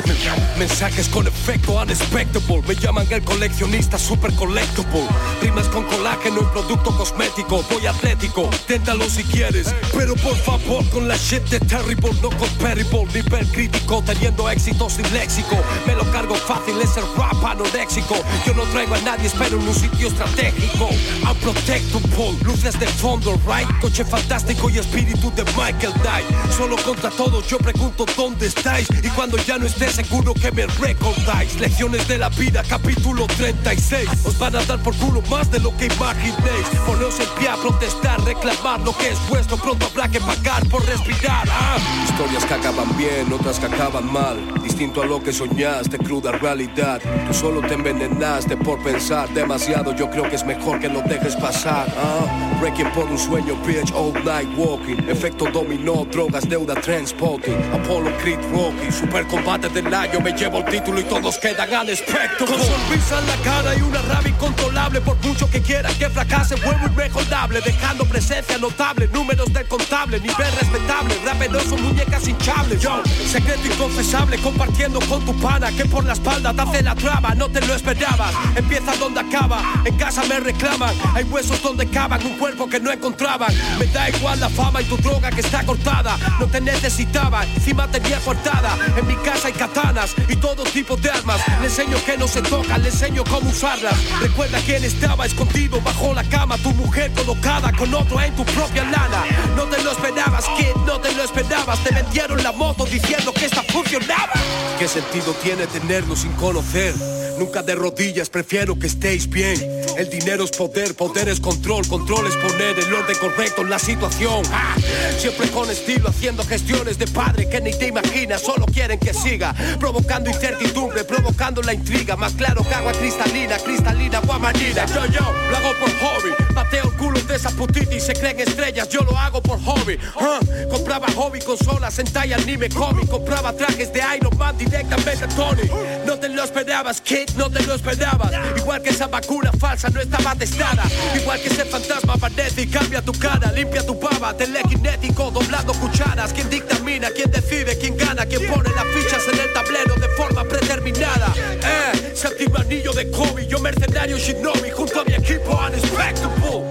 Mensajes con efecto unexpectable. Me llaman el coleccionista super collectible. Rimas con colágeno y producto cosmético. Voy atlético, téntalo si quieres. Pero por favor, con la shit de terrible, no comparable. Nivel crítico, teniendo éxito sin léxico. Me lo cargo fácil, es el rap anoréxico. Yo no traigo a nadie, espero en un sitio estratégico. Unprotectable, luces de fondo, right? Coche fantástico y espíritu de Michael Knight. Solo contra todos yo pregunto dónde estáis. Y cuando ya no esté seguro que me recordáis. Lecciones de la vida capítulo 36 os van a dar por culo más de lo que imaginéis. Poneos en pie a protestar reclamar lo que es vuestro. Pronto habrá que pagar por respirar. Ah. historias que acaban bien otras que acaban mal. Distinto a lo que soñaste cruda realidad. Tú solo te envenenaste por pensar demasiado. Yo creo que es mejor que lo dejes pasar ah. breaking por un sueño bitch all night walking. Efecto dominó drogas deuda transporting Apollo Creed Rocky Super combate del año Me llevo el título y todos quedan al espectro. Con sonrisa en la cara y una rabia incontrolable Por mucho que quiera que fracase Vuelvo inmejorable Dejando presencia notable Números del contable Nivel respetable Rapenoso muñecas hinchables. Yo, secreto inconfesable Compartiendo con tu pana Que por la espalda te hace la trama No te lo esperabas. Empieza donde acaba En casa me reclaman Hay huesos donde cavan Un cuerpo que no encontraban. Me da igual la fama y tu droga que está cortada No te necesitaba, encima tenía cortada. En mi casa hay katanas y todo tipo de armas. Le enseño que no se tocan, le enseño cómo usarlas. Recuerda quién estaba escondido bajo la cama, tu mujer colocada con otro en tu propia lana. No te lo esperabas, kid, no te lo esperabas. Te vendieron la moto diciendo que esta funcionaba. ¿Qué sentido tiene tenerlo sin conocer? Nunca de rodillas, prefiero que estéis bien. El dinero es poder, poder es control, control es poner el orden correcto en la situación. Ah, siempre con estilo, haciendo gestiones de padre que ni te imaginas, solo quieren que siga. Provocando incertidumbre, provocando la intriga. Más claro que agua cristalina, cristalina, guamanina. Yo, yo, lo hago por hobby. Pateo el culo de esas putitis, se creen estrellas, yo lo hago por hobby. Ah, compraba hobby, consolas, en talla, anime, cómic. Compraba trajes de Iron Man directamente a Tony. No te lo esperabas, kid, no te lo esperabas. Igual que esa vacuna falsa no estaba testada. Igual que ese fantasma y cambia tu cara, limpia tu baba, telequinético, doblando cucharas. Quien dictamina, quien decide, quién gana, quien pone las fichas en el tablero de forma predeterminada. Eh, séptimo anillo de Kobe, yo mercenario Shinobi, junto a mi equipo unexpectable.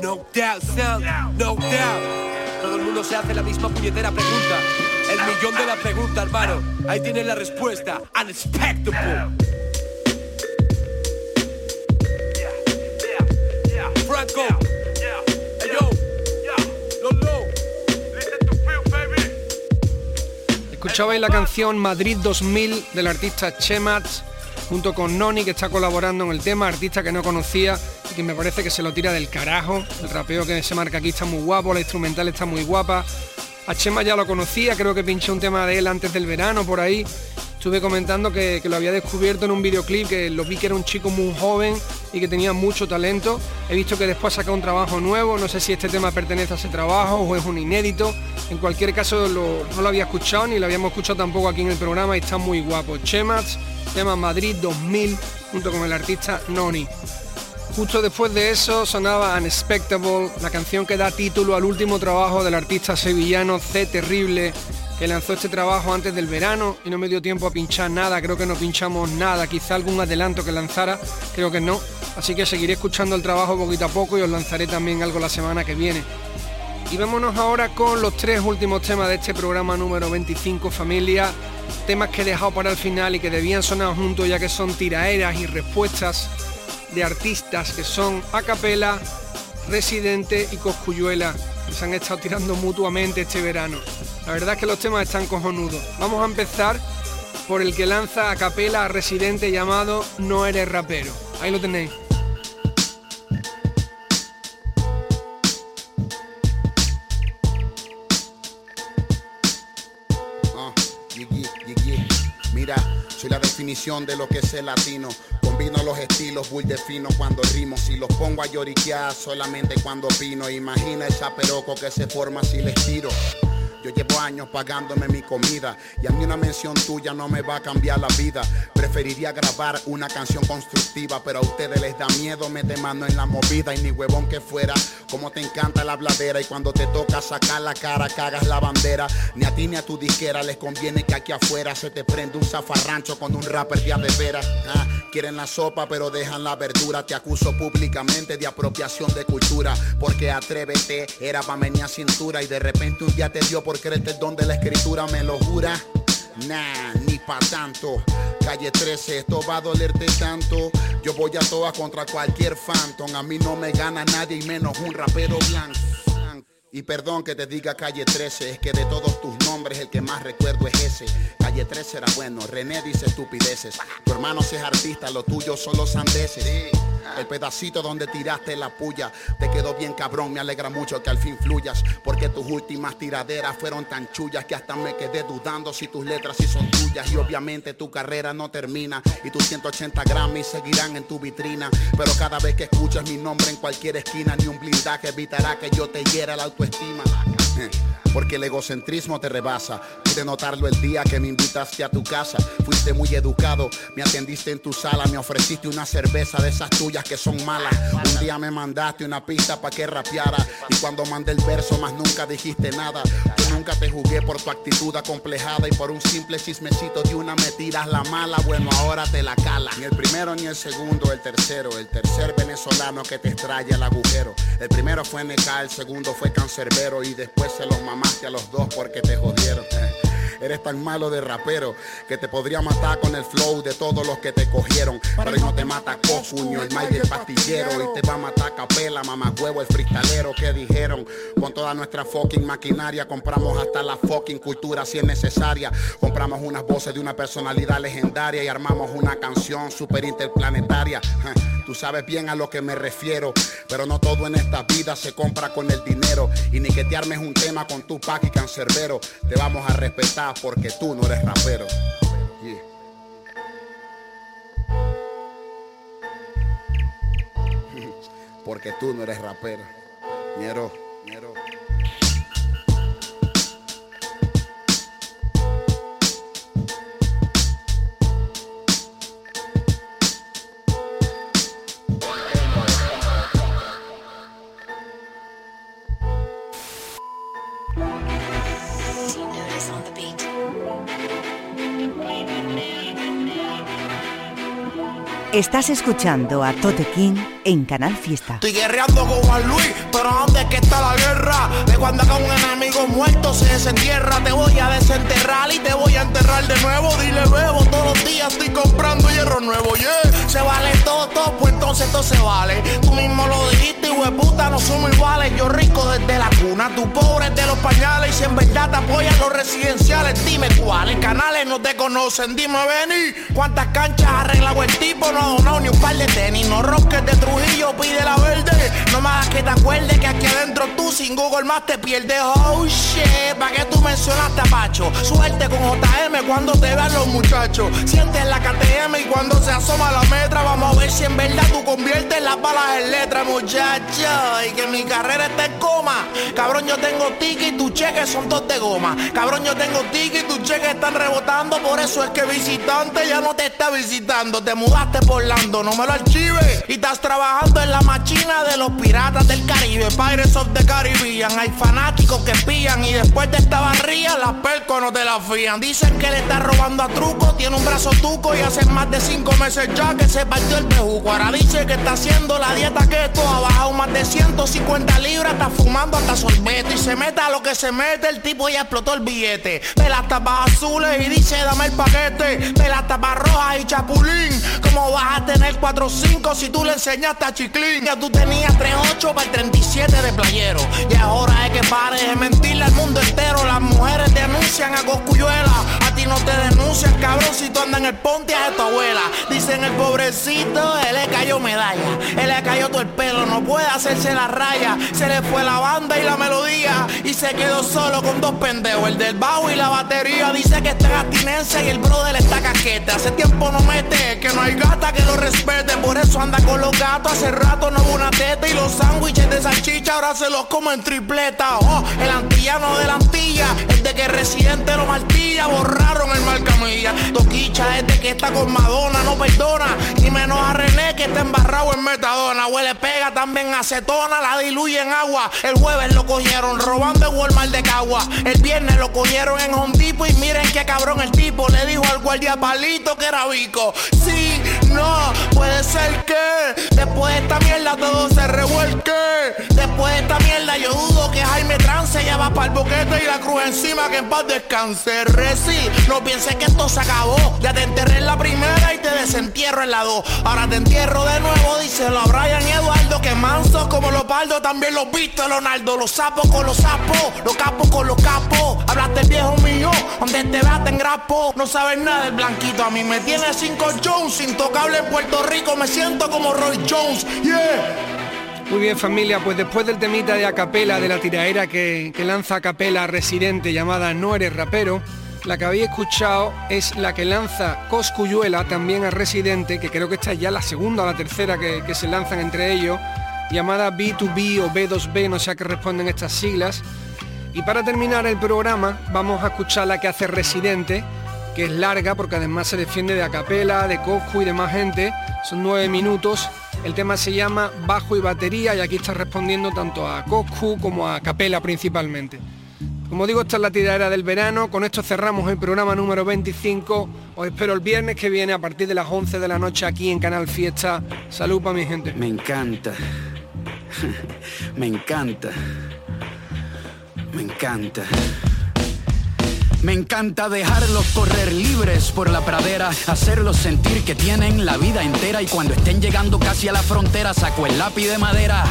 No doubt, sound, no doubt. Todo el mundo se hace la misma puñetera pregunta. El millón de la pregunta, hermano. Ahí tiene la respuesta. Unexpectable. Franco. Hey, yo. Lolo. Escuchabais la canción Madrid 2000 del artista Chemats junto con Noni que está colaborando en el tema, artista que no conocía y que me parece que se lo tira del carajo. El rapeo que se marca aquí está muy guapo, la instrumental está muy guapa. A Chema ya lo conocía, creo que pinché un tema de él antes del verano por ahí. Estuve comentando que, que lo había descubierto en un videoclip, que lo vi que era un chico muy joven y que tenía mucho talento. He visto que después saca un trabajo nuevo, no sé si este tema pertenece a ese trabajo o es un inédito. En cualquier caso no lo había escuchado ni lo habíamos escuchado tampoco aquí en el programa y está muy guapo. Chemas, tema Madrid 2000, junto con el artista Noni. Justo después de eso sonaba Unexpectable, la canción que da título al último trabajo del artista sevillano C Terrible, que lanzó este trabajo antes del verano y no me dio tiempo a pinchar nada, creo que no pinchamos nada, quizá algún adelanto que lanzara, creo que no. Así que seguiré escuchando el trabajo poquito a poco y os lanzaré también algo la semana que viene. Y vámonos ahora con los tres últimos temas de este programa número 25 familia, temas que he dejado para el final y que debían sonar juntos ya que son tiraeras y respuestas de artistas que son Acapela, Residente y Coscuyuela, que se han estado tirando mutuamente este verano. La verdad es que los temas están cojonudos. Vamos a empezar por el que lanza Acapela a Residente llamado No eres rapero. Ahí lo tenéis. Ah. Mira, soy la definición de lo que es el latino. Combino los estilos, bull defino cuando rimo. Si los pongo a lloriquear solamente cuando opino. Imagina el chaperoco que se forma si les tiro. Yo llevo años pagándome mi comida y a mí una mención tuya no me va a cambiar la vida. Preferiría grabar una canción constructiva, pero a ustedes les da miedo meter mano en la movida y ni huevón que fuera. Como te encanta la bladera y cuando te toca sacar la cara cagas la bandera. Ni a ti ni a tu disquera les conviene que aquí afuera se te prende un zafarrancho con un rapper de de veras. Ah, quieren la sopa pero dejan la verdura. Te acuso públicamente de apropiación de cultura porque atrévete era pa' a cintura y de repente un día te dio por creerte el don de la escritura, me lo jura. Nah, ni pa' tanto. Calle 13, esto va a dolerte tanto. Yo voy a todas contra cualquier phantom. A mí no me gana nadie y menos un rapero blanco. Y perdón que te diga calle 13, es que de todos tus nombres el que más recuerdo es ese. Calle 13 era bueno, René dice estupideces. Tu hermano es artista, lo tuyo son los sandeces. El pedacito donde tiraste la puya te quedó bien cabrón, me alegra mucho que al fin fluyas. Porque tus últimas tiraderas fueron tan chullas que hasta me quedé dudando si tus letras sí son tuyas. Y obviamente tu carrera no termina y tus 180 Grammys seguirán en tu vitrina. Pero cada vez que escuchas mi nombre en cualquier esquina, ni un blindaje evitará que yo te hiera el auto porque el egocentrismo te rebasa. Pude notarlo el día que me invitaste a tu casa. Fuiste muy educado, me atendiste en tu sala, me ofreciste una cerveza de esas tuyas que son malas. Un día me mandaste una pista para que rapeara y cuando mandé el verso más nunca dijiste nada. Yo nunca te jugué por tu actitud acomplejada y por un simple chismecito de una me tiras la mala. Bueno, ahora te la cala. Ni el primero ni el segundo, el tercero. El tercer venezolano que te extrae el agujero. El primero fue NK, el segundo fue Cancerbero y después se los mamaste a los dos porque te jodieron. Eres tan malo de rapero que te podría matar con el flow de todos los que te cogieron. Pero no te mata Cofuño, el Mike del pastillero. Y te va a matar Capela, mamá huevo, el freestalero que dijeron. Con toda nuestra fucking maquinaria compramos hasta la fucking cultura si es necesaria. Compramos unas voces de una personalidad legendaria y armamos una canción super interplanetaria. Tú sabes bien a lo que me refiero, pero no todo en esta vida se compra con el dinero. Y ni que te armes un tema con tu pack y cancerbero, te vamos a respetar porque tú no eres rapero. Porque tú no eres rapero. Ñero, ñero. Estás escuchando a Tote King en Canal Fiesta. Estoy guerreando con Juan Luis, pero ¿dónde que está la guerra? De cuando acá un enemigo muerto se desentierra, te voy a desenterrar y te voy a enterrar de nuevo. Dile bebo, todos los días estoy comprando hierro nuevo, yeah. Se vale todo, todo, pues entonces todo se vale. Tú mismo lo dijiste, puta, no somos iguales. Yo rico desde la cuna, tú pobre de los pañales. Y si en verdad te apoyan los residenciales, dime cuáles canales no te conocen, dime vení. ¿Cuántas canchas arreglado el tipo? No no, ni un par de tenis, no roques de Trujillo, pide la verde. No me que te acuerdes que aquí adentro tú sin Google más te pierdes. Oh shit, ¿pa' que tú mencionaste a Pacho? Suerte con JM cuando te vean los muchachos. Sientes la KTM y cuando se asoma la metra, vamos a ver si en verdad tú conviertes las balas en letra, muchacha. Y que mi carrera está en coma. Cabrón, yo tengo ticket y tus cheques son dos de goma. Cabrón, yo tengo ticket y tus cheques están rebotando. Por eso es que visitante ya no te está visitando. Te mudaste por Orlando, no me lo archive. Y estás trabajando en la machina de los piratas del Caribe, Pirates of the Caribbean. Hay fanáticos que pillan y después de esta barría, las percos no te la fían. Dicen que le está robando a truco, tiene un brazo tuco y hace más de cinco meses ya que se partió el pejuco. Ahora dice que está haciendo la dieta keto, ha bajado más de 150 libras, está fumando hasta sorbete y se mete a lo que se mete, el tipo ya explotó el billete. De las tapas azules y dice dame el paquete, de las tapas rojas y chapulín. ¿Cómo va a tener 4-5 si tú le enseñaste a Chiclín. Ya tú tenías 3-8 para el 37 de playero. Y ahora es que pares de mentirle al mundo entero. Las mujeres denuncian a Coscuyuela. No te denuncian, cabrón, si tú andas en el ponte a tu abuela. Dicen el pobrecito, él le cayó medalla, él le cayó todo el pelo, no puede hacerse la raya. Se le fue la banda y la melodía y se quedó solo con dos pendejos, el del bajo y la batería. Dice que está en abstinencia y el brother está caquete. Hace tiempo no mete, que no hay gata que lo respete, por eso anda con los gatos. Hace rato no hubo una teta y los sándwiches de salchicha ahora se los como en tripleta. Oh, el antillano de la antilla, es de que residente lo martilla, borraron el marcamilla. Toquicha es de que está con Madonna, no perdona, ni menos a René que está embarrado en metadona. Huele pega también acetona, la diluye en agua. El jueves lo cogieron robando en Walmart de Cagua. El viernes lo cogieron en Hondipo y miren qué cabrón el tipo le dijo al guardia palito que era bico. Sí, no, puede ser que después de esta mierda todo se revuelque. Después de esta mierda yo dudo que Jaime Trance ya va para el boquete y la cruz encima que en paz descanse. Reci, no pienses que esto se acabó. Ya te enterré en la primera y te desentierro en la dos. Ahora te entierro de nuevo, díselo a Brian y Eduardo que mansos como los paldos también los viste Leonardo. Los sapos con los sapos, los capos con los capos. Hablaste el viejo mío, donde te veas te engrapo. No sabes nada del blanquito, a mí me tiene cinco Jones. Puerto Rico, me siento como Roy Jones. Yeah. Muy bien familia, pues después del temita de acapela, de la tiraera que, que lanza acapela Residente llamada No eres rapero, la que habéis escuchado es la que lanza Coscuyuela también a Residente, que creo que esta es ya la segunda o la tercera que, que se lanzan entre ellos, llamada B2B o B2B, no sé a qué responden estas siglas. Y para terminar el programa vamos a escuchar la que hace Residente, que es larga porque además se defiende de Acapela, de Coscu y de más gente. Son nueve minutos. El tema se llama Bajo y Batería y aquí está respondiendo tanto a Coscu como a Capela principalmente. Como digo, esta es la tiradera del verano. Con esto cerramos el programa número 25. Os espero el viernes que viene a partir de las 11 de la noche aquí en Canal Fiesta. Salud para mi gente. Me encanta. Me encanta. Me encanta. Me encanta dejarlos correr libres por la pradera, hacerlos sentir que tienen la vida entera y cuando estén llegando casi a la frontera saco el lápiz de madera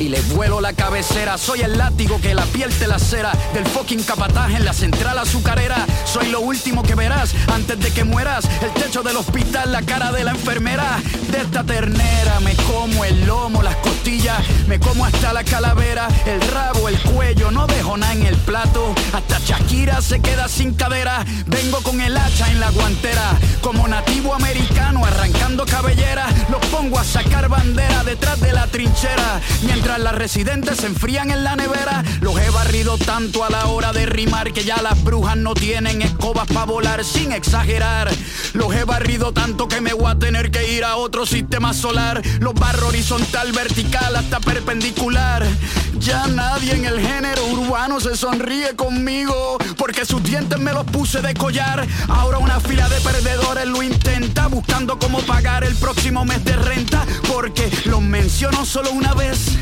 y les vuelo la cabecera. Soy el látigo que la piel te lacera del fucking capataje en la central azucarera. Soy lo último que verás antes de que mueras. El techo del hospital, la cara de la enfermera. De esta ternera me como el lomo, las costillas, me como hasta la calavera, el rabo, el cuello, no dejo nada en el plato. Hasta Shakira se queda sin cadera. Vengo con el hacha en la guantera, como nativo americano arrancando cabellera. Los pongo a sacar bandera detrás de la trinchera. Mientras las residentes se enfrían en la nevera, los he barrido tanto a la hora de rimar que ya las brujas no tienen escobas para volar sin exagerar. Los he barrido tanto que me voy a tener que ir a otro sistema solar. Los barro horizontal, vertical hasta perpendicular. Ya nadie en el género urbano se sonríe conmigo porque sus dientes me los puse de collar. Ahora una fila de perdedores lo intenta buscando cómo pagar el próximo mes de renta porque los menciono solo una vez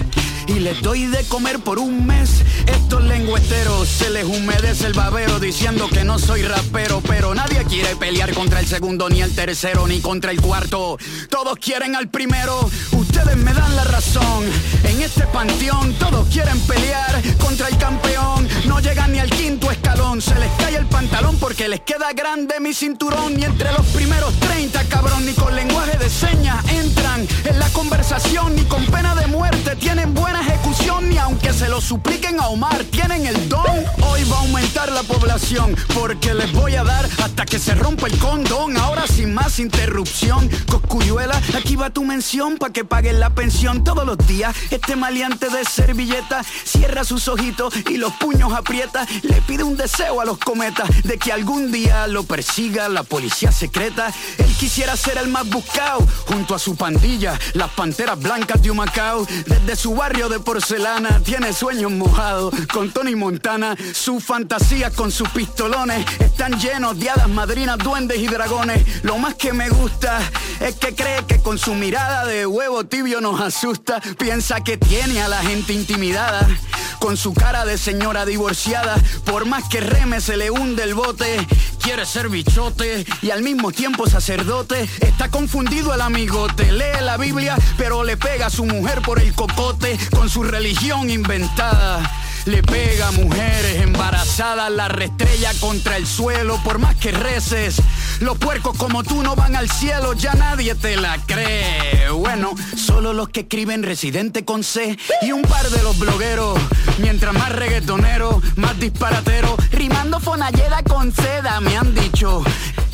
y les doy de comer por un mes. Estos lengüeteros se les humedece el babero diciendo que no soy rapero, pero nadie quiere pelear contra el segundo, ni el tercero, ni contra el cuarto. Todos quieren al primero, ustedes me dan la razón. En este panteón todos quieren pelear contra el campeón. No llegan ni al quinto escalón, se les cae el pantalón porque les queda grande mi cinturón. Y entre los primeros 30, cabrón, ni con lenguaje de señas entran en la conversación, ni con pena de muerte tienen buena ejecución, ni aunque se lo supliquen a Omar, tienen el don. Hoy va a aumentar la población, porque les voy a dar hasta que se rompa el condón. Ahora sin más interrupción, Coscuyuela, aquí va tu mención para que paguen la pensión todos los días. Este maleante de servilleta cierra sus ojitos y los puños aprieta. Le pide un deseo a los cometas de que algún día lo persiga la policía secreta. Él quisiera ser el más buscado junto a su pandilla, las panteras blancas de Humacao. Desde su barrio de porcelana tiene sueños mojados con Tony Montana. Sus fantasías con sus pistolones están llenos de hadas madrinas, duendes y dragones. Lo más que me gusta es que cree que con su mirada de huevo tibio nos asusta. Piensa que tiene a la gente intimidada con su cara de señora divorciada. Por más que reme se le hunde el bote. Quiere ser bichote y al mismo tiempo sacerdote. Está confundido el amigote. Lee la Biblia, pero le pega a su mujer por el cocote con su religión inventada. Le pega mujeres embarazadas la restrella contra el suelo, por más que reces. Los puercos como tú no van al cielo, ya nadie te la cree. Bueno, solo los que escriben residente con C y un par de los blogueros. Mientras más reggaetonero, más disparatero, rimando fonalleda con seda, me han dicho.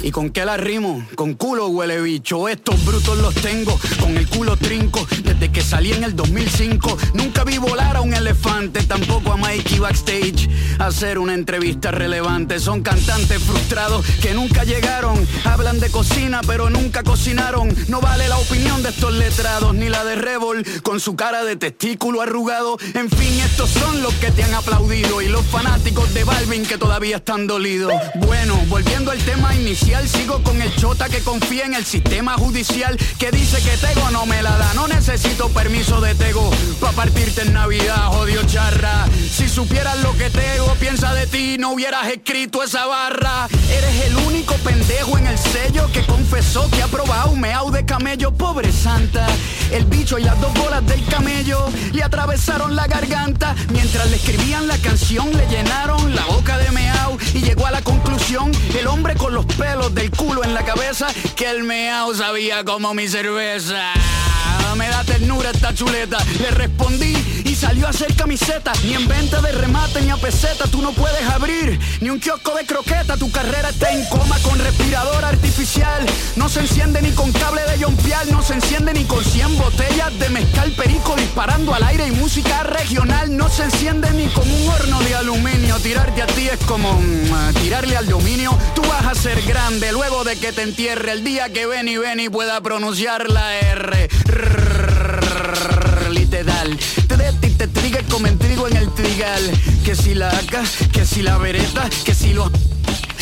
¿Y con qué la rimo? Con culo huele bicho. Estos brutos los tengo, con el culo trinco. Desde que salí en el 2005, nunca vi volar a un elefante, tampoco a Mikey backstage. Hacer una entrevista relevante. Son cantantes frustrados que nunca llegaron. Hablan de cocina, pero nunca cocinaron. No vale la opinión de estos letrados, ni la de Revol, con su cara de testículo arrugado. En fin, estos son los que te han aplaudido. Y los fanáticos de Balvin que todavía están dolidos. Bueno, volviendo al tema inicial Sigo con el chota que confía en el sistema judicial Que dice que Tego no me la da No necesito permiso de Tego Pa' partirte en Navidad, jodido charra. Si supieras lo que Tego piensa de ti No hubieras escrito esa barra. Eres el único pendejo en el sello Que confesó que ha probado un meao de camello Pobre santa. El bicho y las dos bolas del camello Le atravesaron la garganta. Mientras le escribían la canción Le llenaron la boca de meao Y llegó a la conclusión El hombre con los pelos del culo en la cabeza que el meao sabía como mi cerveza. Me da ternura esta chuleta. Le respondí y salió a hacer camiseta. Ni en venta de remate ni a peseta tú no puedes abrir. Ni un kiosco de croqueta. Tu carrera está en coma con respirador artificial. No se enciende ni con cable de yompial. No se enciende ni con 100 botellas de mezcal perico disparando al aire y música regional. No se enciende ni con un horno de aluminio. Tirarte a ti es como mm, tirarle al dominio. Tú vas a ser grande luego de que te entierre el día que ven y ven y pueda pronunciar la R literal. Te de ti te triga como en trigo en el trigal. Que si la AK, que si la vereta, que si lo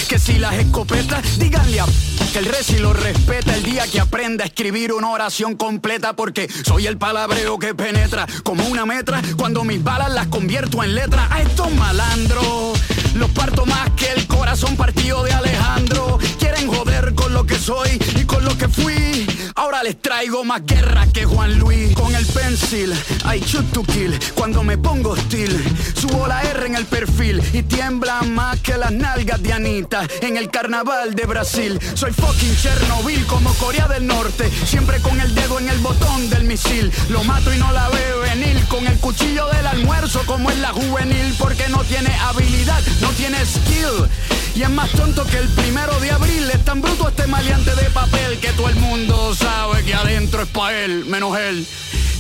que si las escopetas, díganle a que el rey si lo respeta el día que aprenda a escribir una oración completa porque soy el palabreo que penetra como una metra cuando mis balas las convierto en letra a estos malandros los parto más que el corazón partido de Alejandro quieren joder con lo que soy y con lo que fui ahora les traigo más guerra que Juan Luis con el pencil I shoot to kill cuando me pongo hostil subo la R en el perfil y tiemblan más que las nalgas de Anita en el carnaval de Brasil. Soy fucking Chernobyl como Corea del Norte, siempre con el dedo en el botón del misil. Lo mato y no la veo venir, con el cuchillo del almuerzo como en la juvenil, porque no tiene habilidad, no tiene skill. Y es más tonto que el primero de abril, es tan bruto este maleante de papel que todo el mundo sabe que adentro es pa' él, menos él.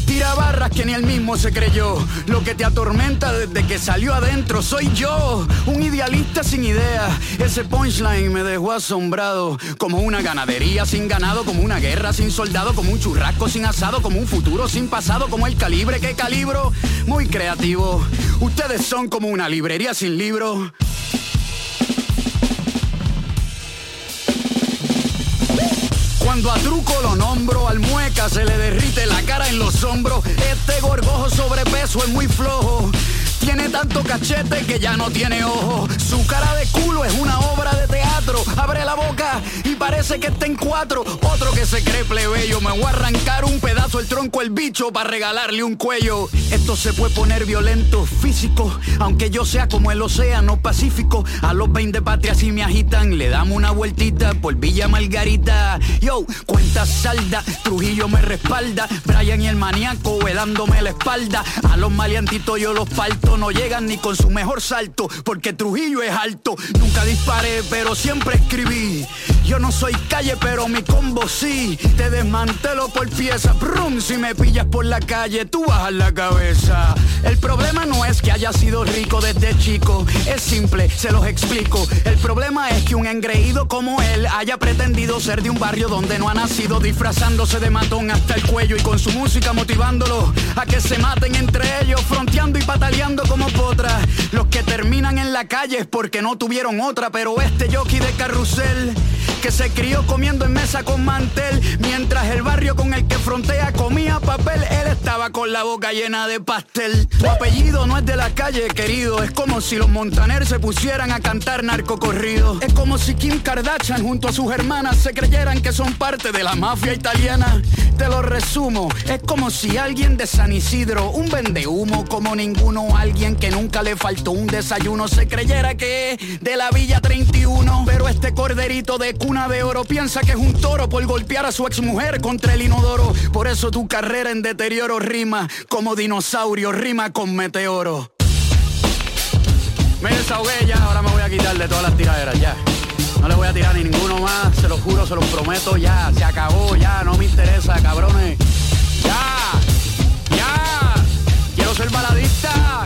Tira barras que ni él mismo se creyó. Lo que te atormenta desde que salió adentro soy yo, un idealista sin idea. Ese punchline me dejó asombrado, como una ganadería sin ganado, como una guerra sin soldado, como un churrasco sin asado, como un futuro sin pasado, como el calibre que calibro. Muy creativo. Ustedes son como una librería sin libro. Cuando a truco lo nombro, al mueca se le derrite la cara en los hombros. Este gorgojo sobrepeso es muy flojo. Tiene tanto cachete que ya no tiene ojo. Su cara de culo es una obra de teatro. Abre la boca y parece que está en cuatro. Otro que se cree plebeyo. Me voy a arrancar un pedazo el tronco el bicho para regalarle un cuello. Esto se puede poner violento, físico. Aunque yo sea como el océano Pacífico. A los 20 patrias si me agitan. Le damos una vueltita por Villa Margarita. Yo, cuenta salda. Trujillo me respalda. Brian y el maníaco velándome la espalda. A los maleantitos yo los parto no llegan ni con su mejor salto, porque Trujillo es alto. Nunca disparé, pero siempre escribí. Yo no soy calle, pero mi combo sí. Te desmantelo por pieza. Brum, si me pillas por la calle, tú bajas la cabeza. El problema no es que haya sido rico desde chico. Es simple, se los explico. El problema es que un engreído como él haya pretendido ser de un barrio donde no ha nacido, disfrazándose de matón hasta el cuello y con su música motivándolo a que se maten entre ellos, fronteando y pataleando como potras. Los que terminan en la calle es porque no tuvieron otra, pero este jockey de carrusel que se crió comiendo en mesa con mantel, mientras el barrio con el que frontea comía papel, él estaba con la boca llena de pastel. Tu apellido no es de la calle, querido, es como si los Montaner se pusieran a cantar narcocorrido. Es como si Kim Kardashian junto a sus hermanas se creyeran que son parte de la mafia italiana. Te lo resumo, es como si alguien de San Isidro, un vende humo como ninguno, alguien que nunca le faltó un desayuno, se creyera que es de la Villa 31. Pero este corderito de de oro piensa que es un toro por golpear a su exmujer contra el inodoro. Por eso tu carrera en deterioro rima como dinosaurio, rima con meteoro. Me desahogué ya, ahora me voy a quitar de todas las tiraderas, ya. No le voy a tirar ni ninguno más, se lo juro, se lo prometo, ya. Se acabó, ya, no me interesa, cabrones. Ya, ya. Quiero ser baladista.